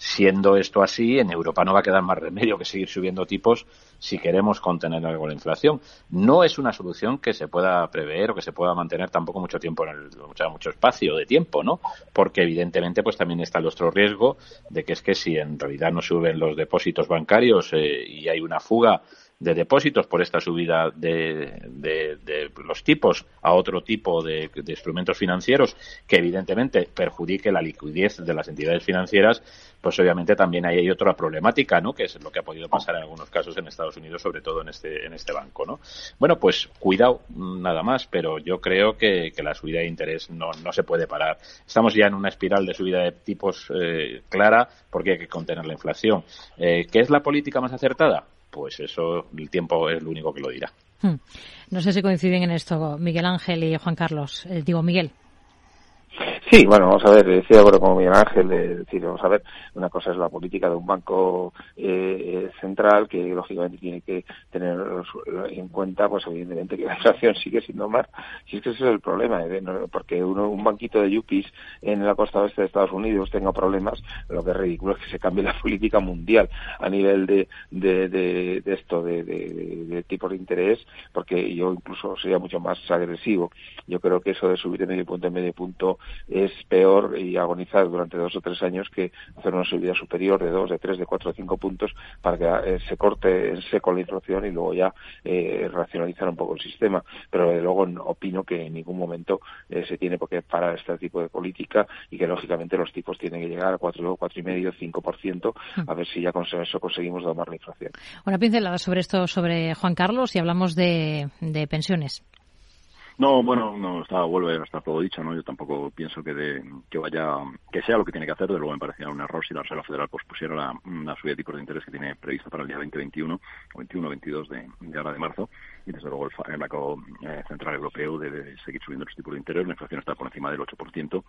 Siendo esto así, en Europa no va a quedar más remedio que seguir subiendo tipos si queremos contener algo la inflación. No es una solución que se pueda prever o que se pueda mantener tampoco mucho tiempo en el, mucho, mucho espacio de tiempo, ¿no? Porque evidentemente pues también está el otro riesgo de que es que si en realidad no suben los depósitos bancarios eh, y hay una fuga de depósitos por esta subida de, de, los tipos a otro tipo de, instrumentos financieros que evidentemente perjudique la liquidez de las entidades financieras, pues obviamente también hay otra problemática, ¿no? Que es lo que ha podido pasar en algunos casos en Estados Unidos, sobre todo en este en este banco, ¿no? Bueno, pues cuidado nada más, pero yo creo que, la subida de interés no, no se puede parar. Estamos ya en una espiral de subida de tipos eh, clara porque hay que contener la inflación. Eh, ¿Qué es la política más acertada? Pues eso el tiempo es lo único que lo dirá. Hmm. No sé si coinciden en esto Miguel Ángel y Juan Carlos. Eh, digo, Miguel. Sí, bueno, vamos a ver, estoy de acuerdo con Miguel Ángel, decir, vamos a ver, una cosa es la política de un banco eh, central que lógicamente tiene que tener en cuenta, pues evidentemente que la inflación sigue siendo más, si es que ese es el problema, ¿eh? porque uno, un banquito de yuppies en la costa oeste de Estados Unidos tenga problemas, lo que es ridículo es que se cambie la política mundial a nivel de, de, de, de esto, de, de, de tipos de interés, porque yo incluso sería mucho más agresivo. Yo creo que eso de subir de medio punto en medio punto es peor y agonizar durante dos o tres años que hacer una subida superior de dos, de tres, de cuatro o cinco puntos para que eh, se corte en seco la inflación y luego ya eh, racionalizar un poco el sistema. Pero de luego opino que en ningún momento eh, se tiene por qué parar este tipo de política y que lógicamente los tipos tienen que llegar a cuatro, cuatro y medio, cinco por ciento a ver si ya con eso conseguimos domar la inflación. Una pincelada sobre esto, sobre Juan Carlos, y hablamos de pensiones. No, bueno, no está, vuelve a estar todo dicho, ¿no? Yo tampoco pienso que, de, que vaya, que sea lo que tiene que hacer. De luego me parecía un error si la Reserva Federal pues, pusiera la, subida de tipos de interés que tiene prevista para el día 2021, o 21, 22 de, de ahora de marzo. Y desde luego el, Banco eh, Central Europeo debe seguir subiendo los tipos de interés. La inflación está por encima del 8%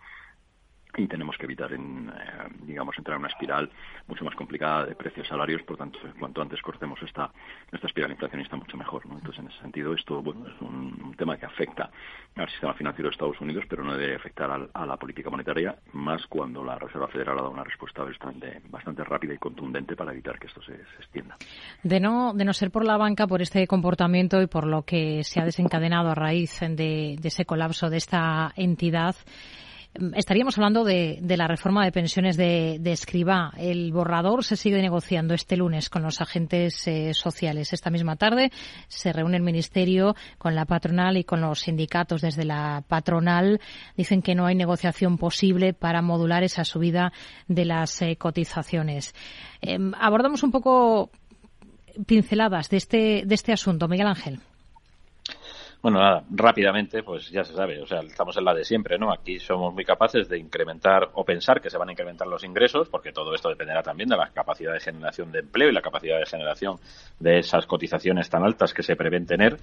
y tenemos que evitar, en, eh, digamos, entrar en una espiral mucho más complicada de precios salarios, por tanto, cuanto antes cortemos esta, esta espiral inflacionista, mucho mejor. ¿no? Entonces, en ese sentido, esto bueno, es un, tema que afecta al sistema financiero de Estados Unidos, pero no debe afectar a, la política monetaria, más cuando la Reserva Federal ha dado una respuesta bastante, bastante rápida y contundente para evitar que esto se, extienda. De no, de no ser por la banca, por este comportamiento y por lo que se ha desencadenado a raíz de ese colapso de esta entidad, estaríamos hablando de, la reforma de pensiones de, de, Escribá. El borrador se sigue negociando este lunes con los agentes eh, sociales. Esta misma tarde se reúne el Ministerio con la patronal y con los sindicatos. Desde la patronal dicen que no hay negociación posible para modular esa subida de las eh, cotizaciones. Em, abordamos un poco pinceladas de este, de este asunto. Miguel Ángel. Bueno, nada, rápidamente, pues ya se sabe, o sea, estamos en la de siempre, ¿no? Aquí somos muy capaces de incrementar o pensar que se van a incrementar los ingresos, porque todo esto dependerá también de la capacidad de generación de empleo y la capacidad de generación de esas cotizaciones tan altas que se prevén tener,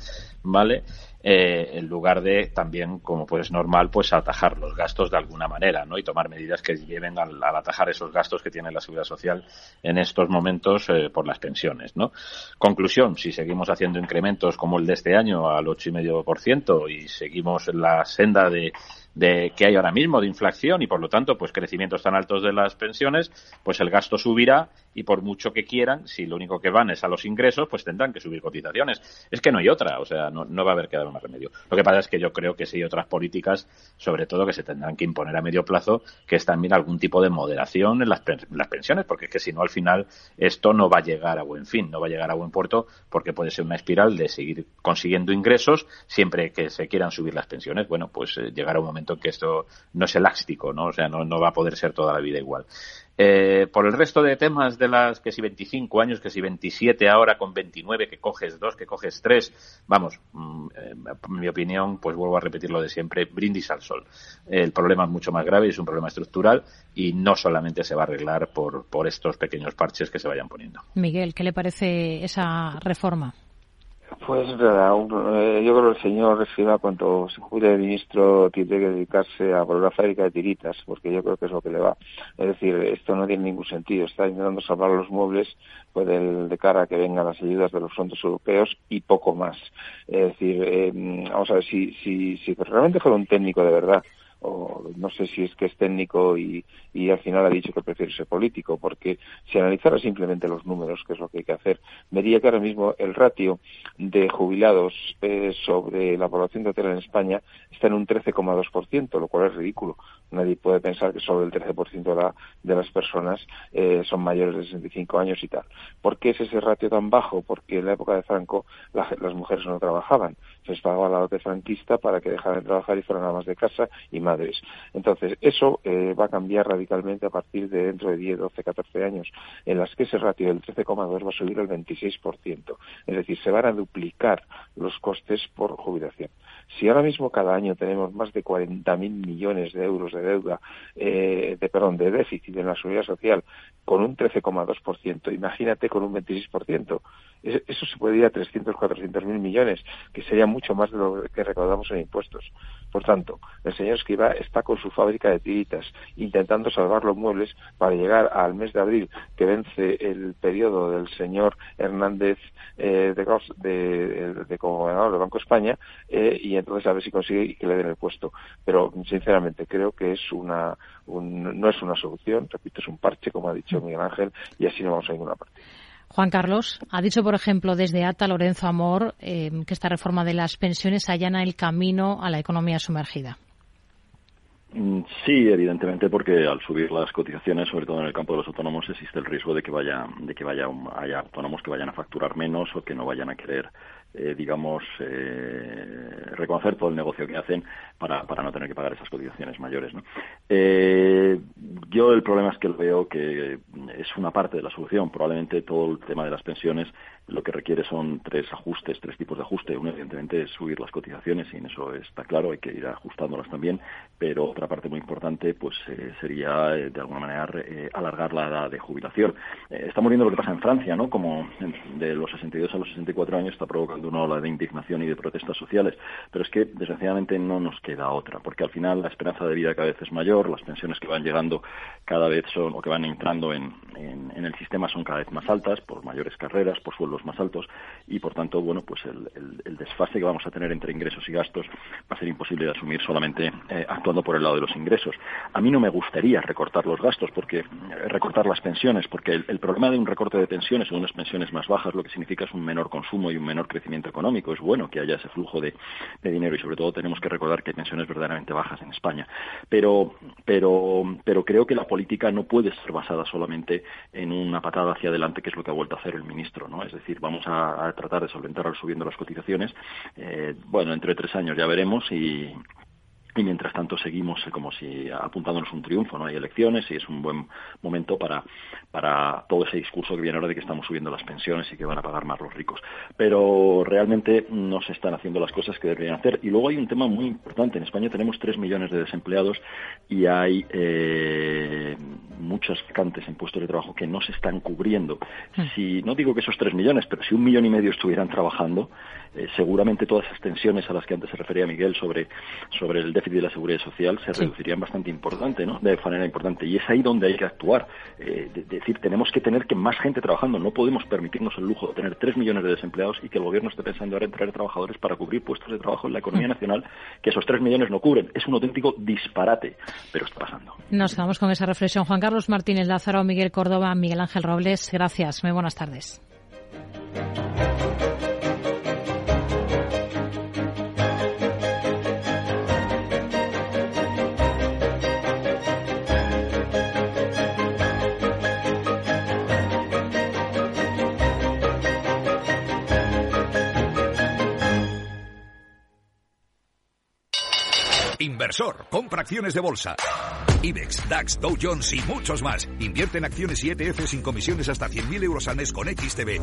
¿vale? Eh, en lugar de también, como pues normal, pues atajar los gastos de alguna manera, ¿no? Y tomar medidas que lleven al, atajar esos gastos que tiene la seguridad social en estos momentos eh, por las pensiones, ¿no? Conclusión, si seguimos haciendo incrementos como el de este año al ocho y medio y seguimos en la senda de de que hay ahora mismo de inflación y por lo tanto pues crecimientos tan altos de las pensiones pues el gasto subirá y por mucho que quieran si lo único que van es a los ingresos pues tendrán que subir cotizaciones. Es que no hay otra o sea no, no va a haber que dar más remedio. Lo que pasa es que yo creo que sí hay otras políticas sobre todo que se tendrán que imponer a medio plazo que es también algún tipo de moderación en las, las pensiones porque es que si no al final esto no va a llegar a buen fin no va a llegar a buen puerto porque puede ser una espiral de seguir consiguiendo ingresos siempre que se quieran subir las pensiones. Bueno pues eh, llegará un momento que esto no es elástico, ¿no? O sea, no, va a poder ser toda la vida igual. Eh, por el resto de temas de las que si 25 años, que si 27 ahora con 29, que coges dos, que coges tres, vamos, mm, eh, mi opinión, pues vuelvo a repetir lo de siempre, brindis al sol. El problema es mucho más grave es un problema estructural y no solamente se va a arreglar por, por estos pequeños parches que se vayan poniendo. Miguel, ¿qué le parece esa reforma? Pues nada, eh, yo creo que el señor Escriba, cuando se jubile de ministro, tiene que dedicarse a volver a fábrica de tiritas, porque yo creo que es lo que le va. Es decir, esto no tiene ningún sentido. Está intentando salvar los muebles pues, de cara a que vengan las ayudas de los fondos europeos y poco más. Es decir, eh, vamos a ver, si, si, si realmente fuera un técnico de verdad, o no sé si es que es técnico y, y al final ha dicho que prefiere ser político, porque si analizara simplemente los números, que es lo que hay que hacer, vería que ahora mismo el ratio de jubilados eh, sobre la población total en España está en un 13,2%, lo cual es ridículo. Nadie puede pensar que solo el 13% de, la, de las personas eh, son mayores de 65 años y tal. ¿Por qué es ese ratio tan bajo? Porque en la época de Franco las mujeres no trabajaban. Se les pagaba la dote franquista para que dejaran de trabajar y fueran amas de casa y Entonces, eso eh, va a cambiar radicalmente a partir de dentro de 10, 12, 14 años, en las que ese ratio del 13,2 va a subir al 26%. Es decir, se van a duplicar los costes por jubilación. Si ahora mismo cada año tenemos más de 40.000 millones de euros de deuda, eh, de perdón, de déficit en la seguridad social, con un 13,2%, imagínate con un 26%. Eso se puede ir a 300, 400 mil millones, que sería mucho más de lo que recaudamos en impuestos. Por tanto, el señor Esquiva está con su fábrica de tiritas, intentando salvar los muebles para llegar al mes de abril, que vence el periodo del señor Hernández eh, de, de, de, gobernador del Banco de España, eh, y entonces a ver si consigue que le den el puesto. Pero, sinceramente, creo que es una, no es una solución, repito, es un parche, como ha dicho Miguel Ángel, y así no vamos a ninguna parte. Juan Carlos, ha dicho, por ejemplo, desde ATA Lorenzo Amor eh, que esta reforma de las pensiones allana el camino a la economía sumergida. Mm, sí, evidentemente, porque al subir las cotizaciones, sobre todo en el campo de los autónomos, existe el riesgo de que vaya, de que vaya haya autónomos que vayan a facturar menos o que no vayan a querer eh, digamos, eh, reconocer todo el negocio que hacen para, para no tener que pagar esas cotizaciones mayores. ¿no? Eh, yo el problema es que veo que es una parte de la solución. Probablemente todo el tema de las pensiones lo que requiere son tres ajustes, tres tipos de ajuste. Uno, evidentemente, es subir las cotizaciones y en eso está claro, hay que ir ajustándolas también. Pero otra parte muy importante pues sería, de alguna manera, alargar la edad de jubilación. estamos viendo lo que pasa en Francia, ¿no? Como de los 62 a los 64 años está provocando una ola de indignación y de protestas sociales. Pero es que, desgraciadamente, no nos queda otra, porque al final la esperanza de vida cada vez es mayor, las pensiones que van llegando cada vez son, o que van entrando en, en, el sistema son cada vez más altas, por mayores carreras, por sueldos más altos, y por tanto, bueno, pues el, el, desfase que vamos a tener entre ingresos y gastos va a ser imposible de asumir solamente eh, actuando por el lado de los ingresos. A mí no me gustaría recortar los gastos, porque eh, recortar las pensiones, porque el, problema de un recorte de pensiones o unas pensiones más bajas lo que significa es un menor consumo y un menor crecimiento económico. Es bueno que haya ese flujo de, dinero y sobre todo tenemos que recordar que hay pensiones verdaderamente bajas en España. Pero, pero, pero creo que la política no puede ser basada solamente en una patada hacia adelante, que es lo que ha vuelto a hacer el ministro. ¿no? Es decir, vamos a, tratar de solventar subiendo las cotizaciones. Eh, bueno, entre tres años ya veremos y, y mientras tanto seguimos eh, como si apuntándonos un triunfo, no hay elecciones y es un buen momento para, para todo ese discurso que viene ahora de que estamos subiendo las pensiones y que van a pagar más los ricos. Pero realmente no se están haciendo las cosas que deberían hacer. Y luego hay un tema muy importante. En España tenemos tres millones de desempleados y hay eh, muchas vacantes en puestos de trabajo que no se están cubriendo. Mm. Si no digo que esos tres millones, pero si un millón y medio estuvieran trabajando, eh, seguramente todas esas tensiones a las que antes se refería Miguel sobre, sobre el déficit de la seguridad social se reducirían bastante importante, ¿no? De manera importante. Y es ahí donde hay que actuar. Eh, decir, tenemos que tener que más gente trabajando. No podemos permitirnos el lujo de tener tres millones de desempleados y que el gobierno esté pensando ahora en traer trabajadores para cubrir puestos de trabajo en la economía mm. nacional que esos tres millones no cubren. Es un auténtico disparate, pero está pasando. Nos quedamos con esa reflexión. Juan Carlos Martínez Lázaro, Miguel Córdoba, Miguel Ángel Robles, gracias. Muy buenas tardes. Inversor, compra acciones de bolsa. IBEX, DAX, Dow Jones y muchos más. Invierte en acciones y ETF sin comisiones hasta 100.000 euros al mes con XTB.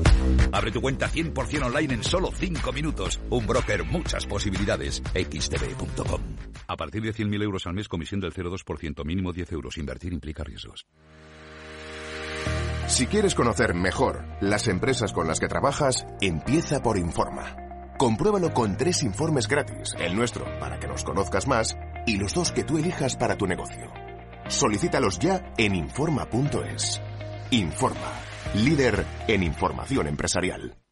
Abre tu cuenta 100% online en solo 5 minutos. Un broker, muchas posibilidades. XTB.com. A partir de 100.000 euros al mes, comisión del 0,2%, mínimo 10 euros. Invertir implica riesgos. Si quieres conocer mejor las empresas con las que trabajas, empieza por Informa. Compruébalo con tres informes gratis, el nuestro para que nos conozcas más y los dos que tú elijas para tu negocio. Solicítalos ya en Informa.es. Informa, líder en información empresarial.